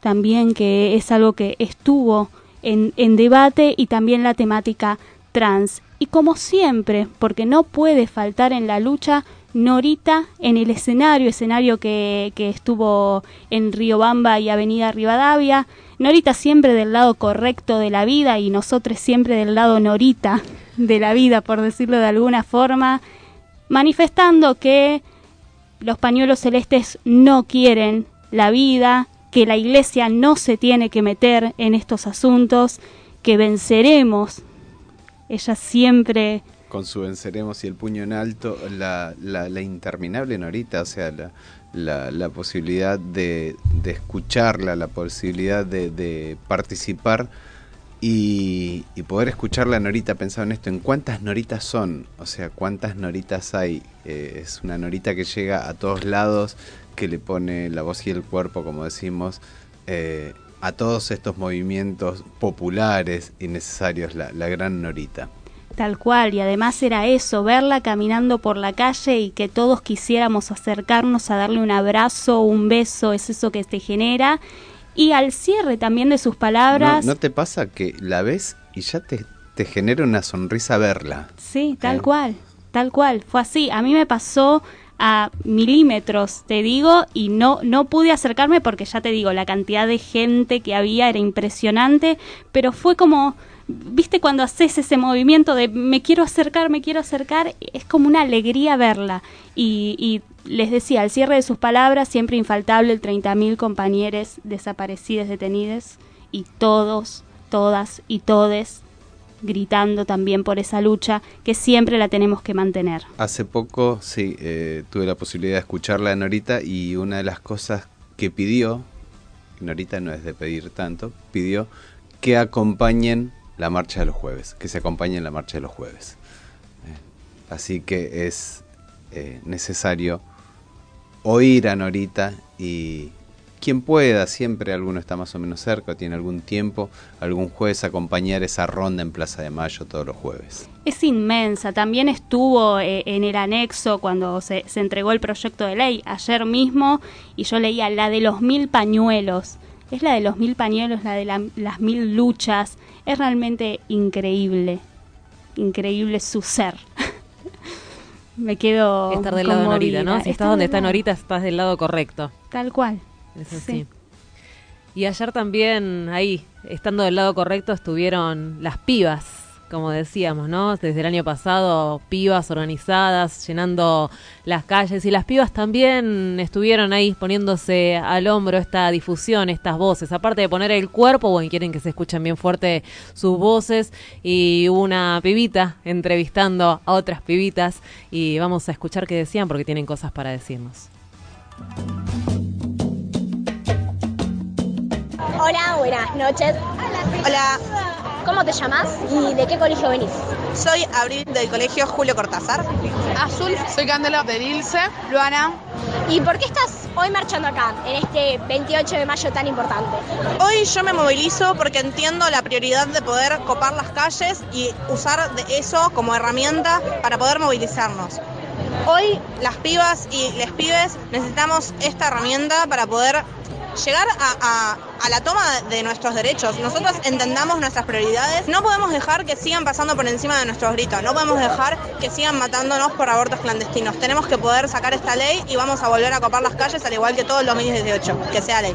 también que es algo que estuvo en, en debate y también la temática trans. Y como siempre, porque no puede faltar en la lucha, Norita en el escenario, escenario que, estuvo en Riobamba y Avenida Rivadavia. Norita siempre del lado correcto de la vida y nosotros siempre del lado Norita de la vida, por decirlo de alguna forma, manifestando que los pañuelos celestes no quieren la vida, que la iglesia no se tiene que meter en estos asuntos, que venceremos. Ella siempre
con su venceremos y el puño en alto, la, la, interminable Norita, o sea, la, la, posibilidad de, de escucharla, la posibilidad de, de participar y, y poder escucharla Norita, pensado en esto, en cuántas Noritas son, o sea, cuántas Noritas hay. Eh, es una Norita que llega a todos lados, que le pone la voz y el cuerpo, como decimos, eh, a todos estos movimientos populares y necesarios, la, la gran Norita.
Tal cual, y además era eso, verla caminando por la calle y que todos quisiéramos acercarnos a darle un abrazo, un beso, es eso que te genera. Y al cierre también de sus palabras,
¿No, no te pasa que la ves y ya te, te genera una sonrisa verla?
sí, tal
Eh.
cual, tal cual, fue así. A mí me pasó a milímetros, te digo, y no, no pude acercarme porque ya te digo, la cantidad de gente que había era impresionante, pero fue como, viste cuando haces ese movimiento de me quiero acercar, me quiero acercar, es como una alegría verla. Y, y les decía, al cierre de sus palabras, siempre infaltable el 30.000 compañeros desaparecidos, detenidos, y todos, todas y todes gritando también por esa lucha que siempre la tenemos que mantener.
Hace poco, sí, eh, tuve la posibilidad de escucharla a Norita y una de las cosas que pidió, Norita no es de pedir tanto, pidió que acompañen la marcha de los jueves, que se acompañen la marcha de los jueves. Eh, así que es eh, necesario oír a Norita y quien pueda, siempre alguno está más o menos cerca, tiene algún tiempo, algún jueves acompañar esa ronda en Plaza de Mayo todos los jueves.
Es inmensa, también estuvo eh, en el anexo cuando se, se entregó el proyecto de ley ayer mismo y yo leía la de los mil pañuelos. Es la de los mil pañuelos, la de la- las mil luchas. Es realmente increíble, increíble su ser. Me quedo
Estar del lado de Norita, ¿no? Si estás donde está Norita, estás del lado correcto.
Tal cual. Sí.
Y ayer también, ahí, estando del lado correcto, estuvieron las pibas, como decíamos, ¿no? Desde el año pasado, pibas organizadas, llenando las calles. Y las pibas también estuvieron ahí poniéndose al hombro esta difusión, estas voces. Aparte de poner el cuerpo, bueno, quieren que se escuchen bien fuerte sus voces. Y hubo una pibita entrevistando a otras pibitas. Y vamos a escuchar qué decían porque tienen cosas para decirnos.
Hola, buenas noches. Hola. ¿Cómo te llamas y de qué colegio venís?
Soy Abril del colegio Julio Cortázar.
Azul.
Soy Candela del Ilse. Luana.
¿Y por qué estás hoy marchando acá, en este 28 de mayo tan importante?
Hoy yo me movilizo porque entiendo la prioridad de poder copar las calles y usar de eso como herramienta para poder movilizarnos. Hoy las pibas y les pibes necesitamos esta herramienta para poder llegar a, la toma de nuestros derechos. Nosotros entendamos nuestras prioridades. No podemos dejar que sigan pasando por encima de nuestros gritos. No podemos dejar que sigan matándonos por abortos clandestinos. Tenemos que poder sacar esta ley y vamos a volver a copar las calles al igual que todo el 2018. Que sea ley.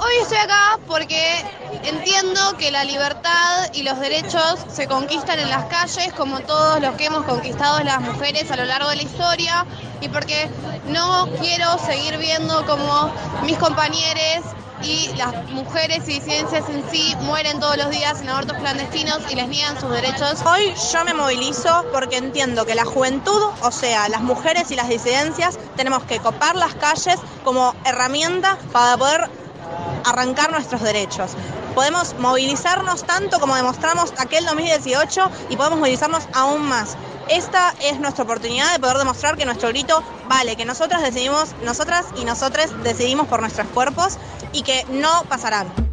Hoy estoy acá porque entiendo que la libertad y los derechos se conquistan en las calles como todos los que hemos conquistado las mujeres a lo largo de la historia y porque no quiero seguir viendo como mis compañeros y las mujeres y disidencias en sí mueren todos los días en abortos clandestinos y les niegan sus derechos.
Hoy yo me movilizo porque entiendo que la juventud, o sea, las mujeres y las disidencias, tenemos que copar las calles como herramienta para poder arrancar nuestros derechos. Podemos movilizarnos tanto como demostramos aquel 2018 y podemos movilizarnos aún más. Esta es nuestra oportunidad de poder demostrar que nuestro grito vale, que nosotras decidimos, nosotras y nosotros decidimos por nuestros cuerpos y que no pasarán.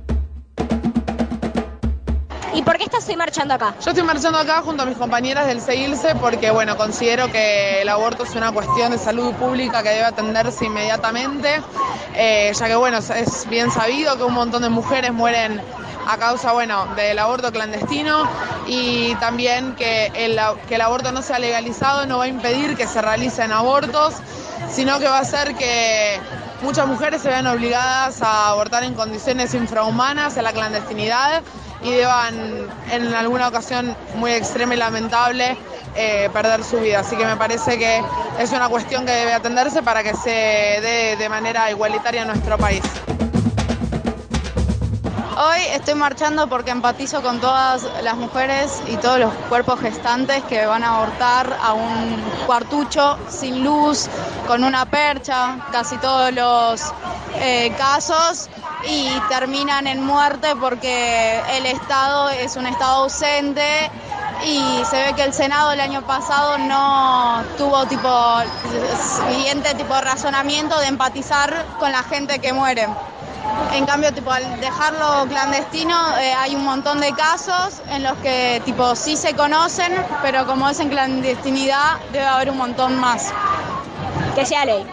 ¿Y por qué estás hoy marchando acá?
Yo estoy marchando acá junto a mis compañeras del CEILSE porque, bueno, considero que el aborto es una cuestión de salud pública que debe atenderse inmediatamente, eh, ya que, bueno, es bien sabido que un montón de mujeres mueren a causa, bueno, del aborto clandestino y también que el, que el aborto no sea legalizado no va a impedir que se realicen abortos, sino que va a hacer que muchas mujeres se vean obligadas a abortar en condiciones infrahumanas, en la clandestinidad y deban en alguna ocasión muy extrema y lamentable eh, perder su vida. Así que me parece que es una cuestión que debe atenderse para que se dé de manera igualitaria en nuestro país.
Hoy estoy marchando porque empatizo con todas las mujeres y todos los cuerpos gestantes que van a abortar a un cuartucho sin luz, con una percha, casi todos los eh, casos y terminan en muerte porque el Estado es un Estado ausente y se ve que el Senado el año pasado no tuvo tipo siguiente tipo de razonamiento de empatizar con la gente que muere. En cambio, tipo, al dejarlo clandestino eh, hay un montón de casos en los que tipo sí se conocen, pero como es en clandestinidad debe haber un montón más.
Que sea ley.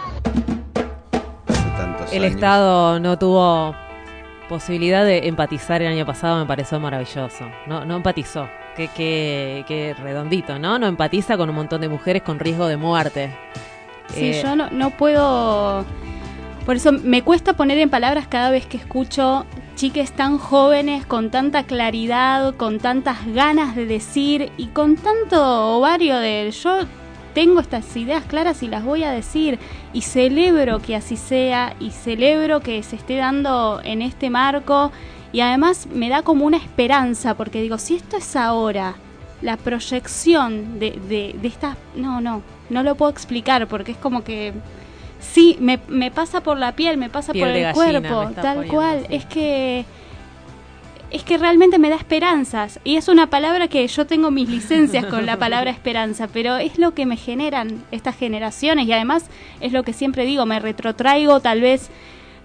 El Estado no tuvo posibilidad de empatizar el año pasado, me pareció maravilloso. No, no empatizó. Qué, qué, qué redondito, ¿no? No empatiza con un montón de mujeres con riesgo de muerte.
Sí,
Eh,
yo no, no puedo. Por eso me cuesta poner en palabras cada vez que escucho chiques tan jóvenes, con tanta claridad, con tantas ganas de decir y con tanto ovario de yo tengo estas ideas claras y las voy a decir y celebro que así sea y celebro que se esté dando en este marco y además me da como una esperanza porque digo, si esto es ahora, la proyección de, de, de esta... No, no, no lo puedo explicar porque es como que... Sí, me, me pasa por la piel, me pasa
Piel
por el
gallina
cuerpo, tal cual. Es que es que realmente me da esperanzas. Y es una palabra que yo tengo mis licencias con la palabra esperanza, pero es lo que me generan estas generaciones y además es lo que siempre digo, me retrotraigo tal vez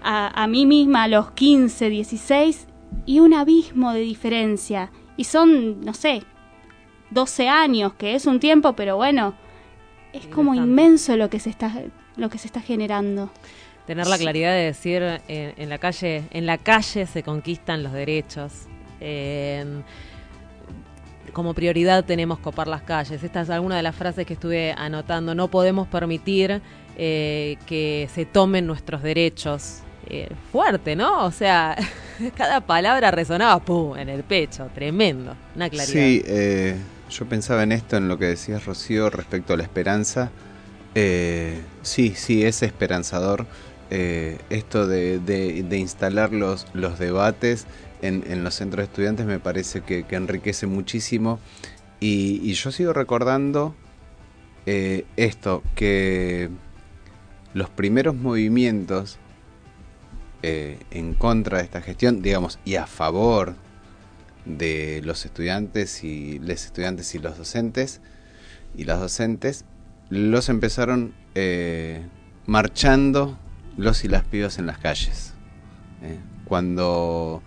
a, a mí misma a los 15, 16 y un abismo de diferencia. Y son, no sé, 12 años, que es un tiempo, pero bueno, es como inmenso lo que se está lo que se está generando.
Tener la claridad de decir en, en la calle, en la calle se conquistan los derechos. En- como prioridad tenemos copar las calles. Esta es alguna de las frases que estuve anotando. No podemos permitir eh, que se tomen nuestros derechos. Eh, fuerte, ¿no? O sea, cada palabra resonaba ¡pum! en el pecho. Tremendo. Una claridad.
Sí, eh, yo pensaba en esto, en lo que decías Rocío respecto a la esperanza. Sí, sí, es esperanzador eh, esto de, instalar los, debates en, los centros de estudiantes me parece que, que enriquece muchísimo. Y, y yo sigo recordando eh, esto, que los primeros movimientos eh, en contra de esta gestión, digamos, y a favor de los estudiantes y les estudiantes y los docentes y las docentes los empezaron eh, marchando los y las pibas en las calles eh, cuando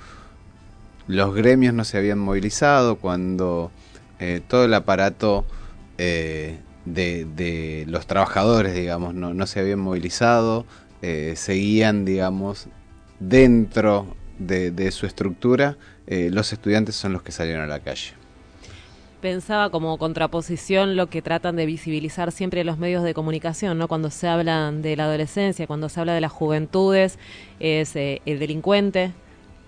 los gremios no se habían movilizado cuando eh, todo el aparato eh, de, de los trabajadores digamos no, no se habían movilizado eh, seguían digamos dentro de, su estructura los estudiantes son los que salieron a la calle
Pensaba como contraposición lo que tratan de visibilizar siempre los medios de comunicación, ¿no? Cuando se hablan de la adolescencia, cuando se habla de las juventudes, es eh, el delincuente,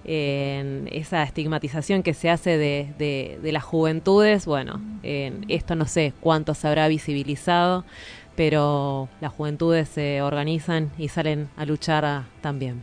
en esa estigmatización que se hace de, de- de las juventudes, bueno, en esto no sé cuánto se habrá visibilizado, pero las juventudes se organizan y salen a luchar ah, también.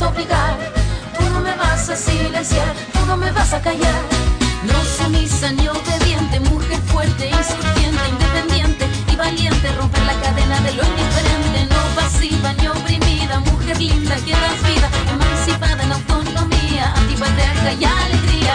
Obligar, tú no me vas a silenciar, tú no me vas a callar.
No sumisa ni obediente, mujer fuerte, insurgente, independiente y valiente, romper la cadena de lo indiferente, no pasiva ni oprimida, mujer linda que das vida, emancipada en autonomía, antipatriarca y alegría.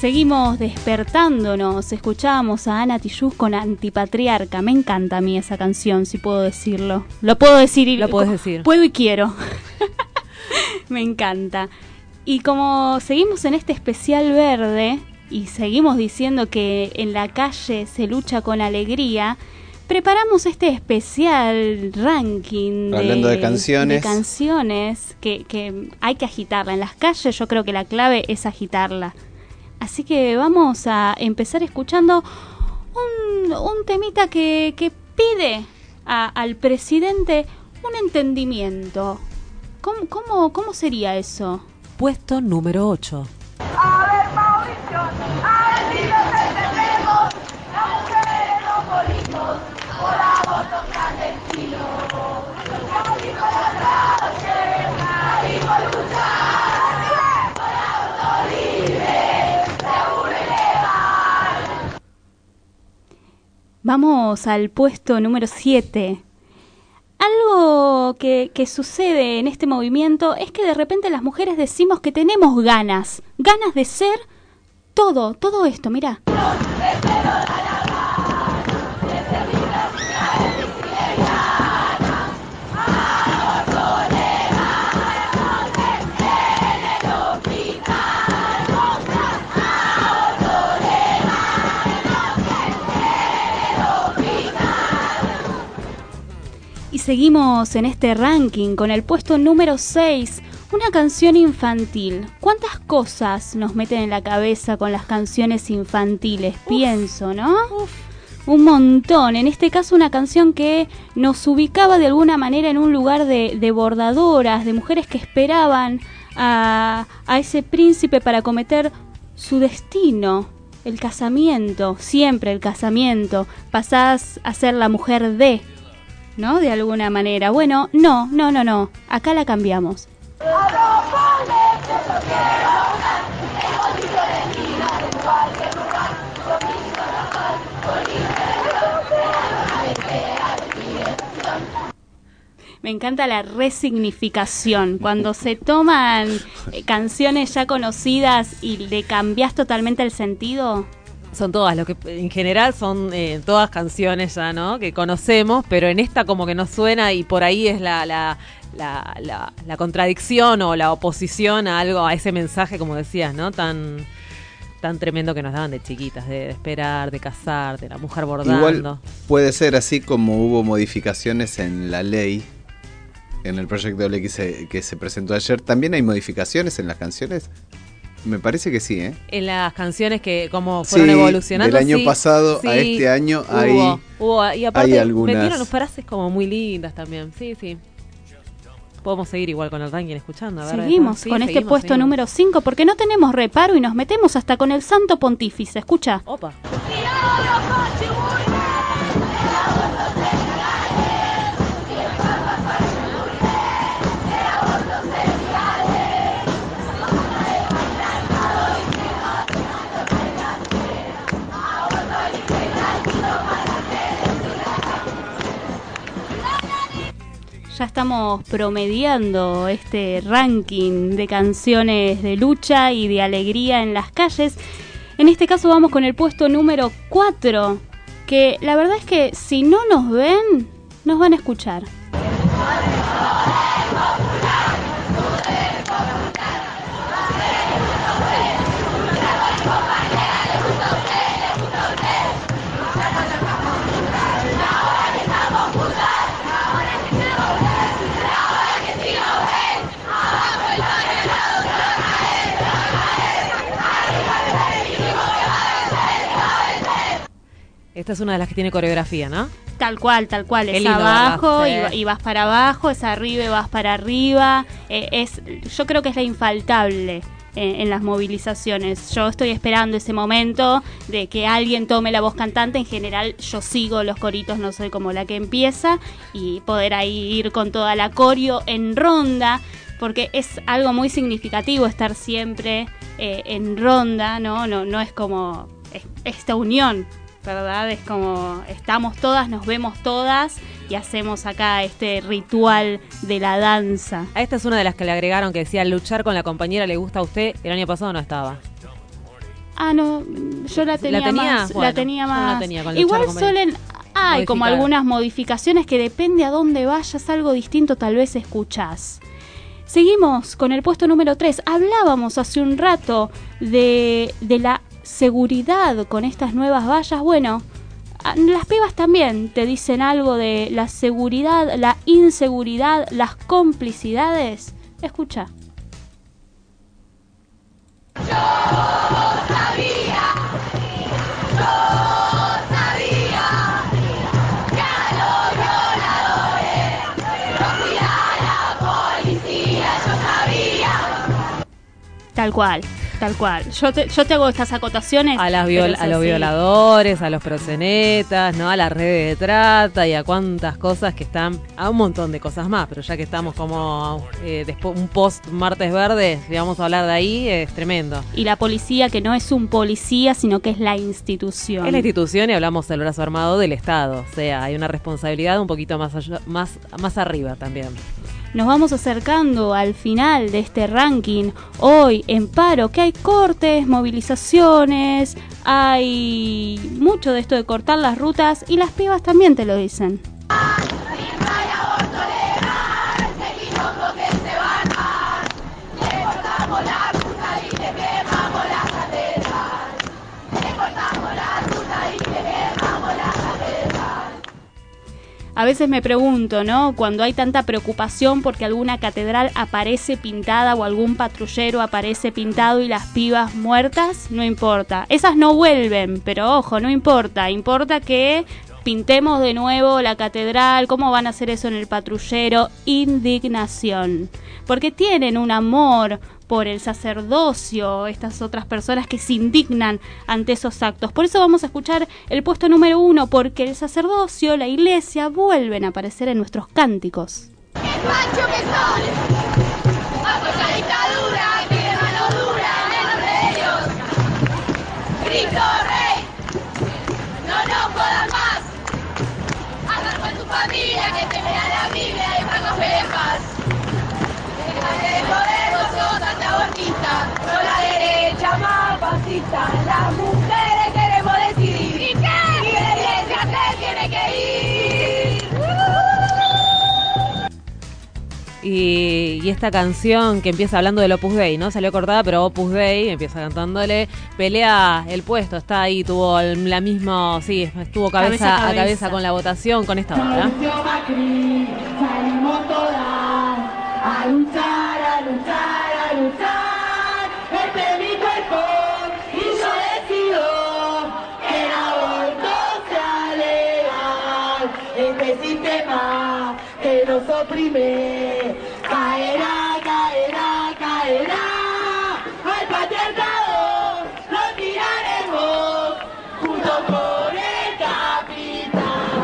Seguimos despertándonos. Escuchábamos a Ana Tijoux con Antipatriarca. Me encanta a mí esa canción, si puedo decirlo. Lo puedo decir y
Lo puedes decir.
Puedo y quiero. Me encanta. Y como seguimos en este especial verde y seguimos diciendo que en la calle se lucha con alegría, preparamos este especial ranking
Hablando de canciones.
de canciones que, que hay que agitarla. En las calles yo creo que la clave es agitarla. Así que vamos a empezar escuchando un, un temita que, que pide a- al presidente un entendimiento. ¿Cómo, cómo, cómo sería eso?
Puesto número 8.
A ver, Mauricio, a ver si nos entendemos. Por luchar.
Vamos al puesto número 7. Algo que, que sucede en este movimiento es que de repente las mujeres decimos que tenemos ganas, ganas de ser todo, todo esto, mira. Seguimos en este ranking con el puesto número 6, una canción infantil. ¿Cuántas cosas nos meten en la cabeza con las canciones infantiles? Pienso, ¿no? Un montón. En este caso una canción que nos ubicaba de alguna manera en un lugar de, de bordadoras, de mujeres que esperaban a, a ese príncipe para cometer su destino. El casamiento, siempre el casamiento. Pasás a ser la mujer de, ¿no? De alguna manera. Bueno, no, no, no, no. Acá la cambiamos. Me encanta la resignificación, cuando se toman eh, canciones ya conocidas y le cambias totalmente el sentido.
Son todas, lo que en general son eh, todas canciones ya, ¿no? Que conocemos, pero en esta como que nos suena y por ahí es la, la, la, la- la contradicción o la oposición a algo, a ese mensaje, como decías, ¿no? Tan tan tremendo que nos daban de chiquitas, de, esperar, de casar, de la mujer bordando.
Puede ser así como hubo modificaciones en la ley, en el proyecto de ley que se presentó ayer. ¿También hay modificaciones en las canciones? Me parece que sí, ¿eh?
En las canciones que como fueron
Sí,
evolucionando.
del año
sí,
pasado a
sí,
este año
hubo,
hay-
hubo. y aparte
hay algunas-
metieron frases como muy lindas también. Sí, sí. Podemos seguir igual con el ranking escuchando. a ver,
Seguimos
sí,
con este
seguimos,
puesto
seguimos.
número 5 porque no tenemos reparo y nos metemos hasta con el santo pontífice. Escucha.
Opa.
Ya estamos promediando este ranking de canciones de lucha y de alegría en las calles. En este caso vamos con el puesto número 4, que la verdad es que si no nos ven, nos van a escuchar.
Esta es una de las que tiene coreografía, ¿no?
Tal cual, tal cual.
Qué
Es
lindo,
abajo y, vas para abajo, es arriba y vas para arriba. Eh, es, yo creo que es la infaltable en las movilizaciones. Yo estoy esperando ese momento de que alguien tome la voz cantante. En general, yo sigo los coritos, no soy como la que empieza. Y poder ahí ir con toda la coreo en ronda. Porque es algo muy significativo estar siempre eh, en ronda, ¿no? No, no es como es- esta unión ¿verdad? Es como estamos todas, nos vemos todas y hacemos acá este ritual de la danza.
A esta es una de las que le agregaron que decía luchar con la compañera le gusta a usted. El año pasado no estaba.
Ah, no, yo la tenía,
tenía?
más.
Bueno,
la tenía
no la
más.
tenía luchar
Igual suelen... Hay como algunas modificaciones que depende a dónde vayas, algo distinto tal vez escuchás. Seguimos con el puesto número 3. Hablábamos hace un rato de, de la seguridad con estas nuevas vallas. Bueno, a- las pibas también te dicen algo de la seguridad, la inseguridad, las complicidades. Escucha. Tal cual, tal cual. Yo te, yo te hago estas acotaciones.
A, las viol- a los violadores, a los proxenetas, ¿no? A las redes de trata y a cuántas cosas que están, a un montón de cosas más, pero ya que estamos como eh, después un post martes verde, si vamos a hablar de ahí, es tremendo.
Y la policía que no es un policía, sino que es la institución.
Es la institución y hablamos del brazo armado del Estado, o sea, hay una responsabilidad un poquito más, allá- más, más arriba también.
Nos vamos acercando al final de este ranking. Hoy en paro, que hay cortes, movilizaciones, hay mucho de esto de cortar las rutas y las pibas también te lo dicen. A veces me pregunto, ¿no? Cuando hay tanta preocupación porque alguna catedral aparece pintada o algún patrullero aparece pintado y las pibas muertas, no importa. Esas no vuelven, pero ojo, no importa. Importa que pintemos de nuevo la catedral. ¿Cómo van a hacer eso en el patrullero? Indignación. Porque tienen un amor por el sacerdocio, estas otras personas que se indignan ante esos actos. Por eso vamos a escuchar el puesto número uno, porque el sacerdocio, la iglesia, vuelven a aparecer en nuestros cánticos.
¡Macho que son! ¡Bajo esa dictadura! ¡Tiene mano dura! ¡Menos de ellos! ¡Cristo Rey! ¡No nos jodan más! ¡Hablar con tu familia que te lea la Biblia y Franco Pelepas! ¡Déjate de joder, antiabortista! ¡Con la derecha más fascista! ¡Las mujeres queremos decidir! ¿Y qué? ¡Y la iglesia se tiene que ir!
Y, y esta canción que empieza hablando del Opus Dei, ¿no? Salió cortada, pero Opus Dei empieza cantándole, pelea el puesto, está ahí, tuvo el- la misma, sí, estuvo cabeza,
Cabeza a
a cabeza
cabeza.
con la votación con esta banda.
Anunció Macri, salimos todas a luchar, a luchar, a luchar. Este es mi cuerpo y yo decido que el aborto sea legal. Este sistema que nos oprime caerá, caerá, caerá. Al patriarcado lo tiraremos junto con el capital.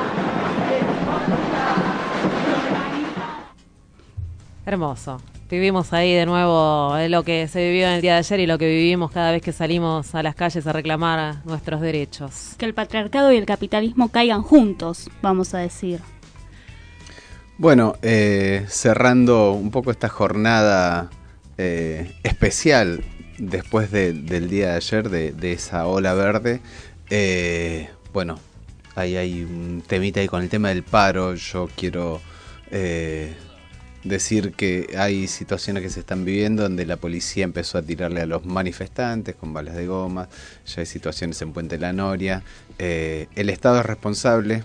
Hermoso. Vivimos ahí de nuevo eh, lo que se vivió en el día de ayer y lo que vivimos cada vez que salimos a las calles a reclamar nuestros derechos.
Que el patriarcado y el capitalismo caigan juntos, vamos a decir.
Bueno, eh, cerrando un poco esta jornada eh, especial después de- del día de ayer, de, de esa ola verde, eh, bueno, ahí hay un temita ahí con el tema del paro. Yo quiero eh, decir que hay situaciones que se están viviendo donde la policía empezó a tirarle a los manifestantes con balas de goma, ya hay situaciones en Puente La Noria. Eh, el Estado es responsable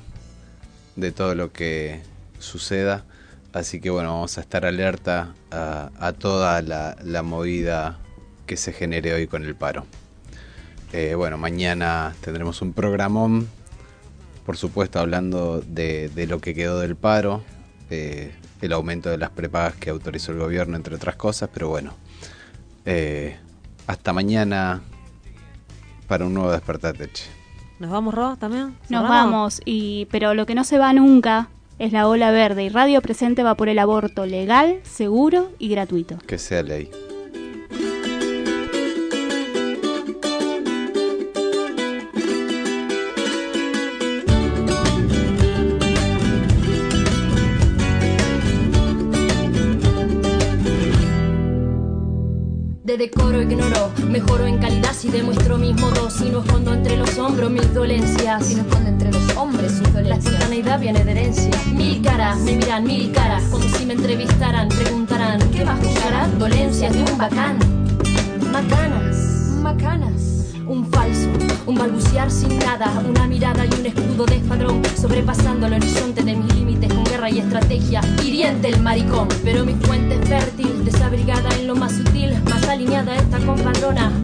de todo lo que suceda. Así que bueno, vamos a estar alerta a, toda la, movida que se genere hoy con el paro. Eh, bueno, mañana tendremos un programón, por supuesto hablando de, de lo que quedó del paro, eh, el aumento de las prepagas que autorizó el gobierno, entre otras cosas, pero bueno, eh, hasta mañana para un nuevo Despertate. che.
¿Nos vamos, Ro, también?
Nos vamos, y pero lo que no se va nunca es la ola verde y Radio Presente va por el aborto legal, seguro y gratuito.
Que sea ley.
Ignoro, mejoro en calidad si demuestro mis modos y no escondo entre los hombros mis dolencias. Y no escondo entre los hombres sus dolencias. La espontaneidad viene de herencia. Mil caras, me miran mil caras, como si me entrevistaran, preguntarán, ¿qué a juzgar? Dolencias de un bacán. Macanas, macanas. Un falso, un balbucear sin nada, una mirada y un escudo de escuadrón, sobrepasando el horizonte de mis límites con guerra y estrategia. Hiriente el maricón, pero mi fuente es fértil, desabrigada en lo más sutil, más alineada esta compadrona.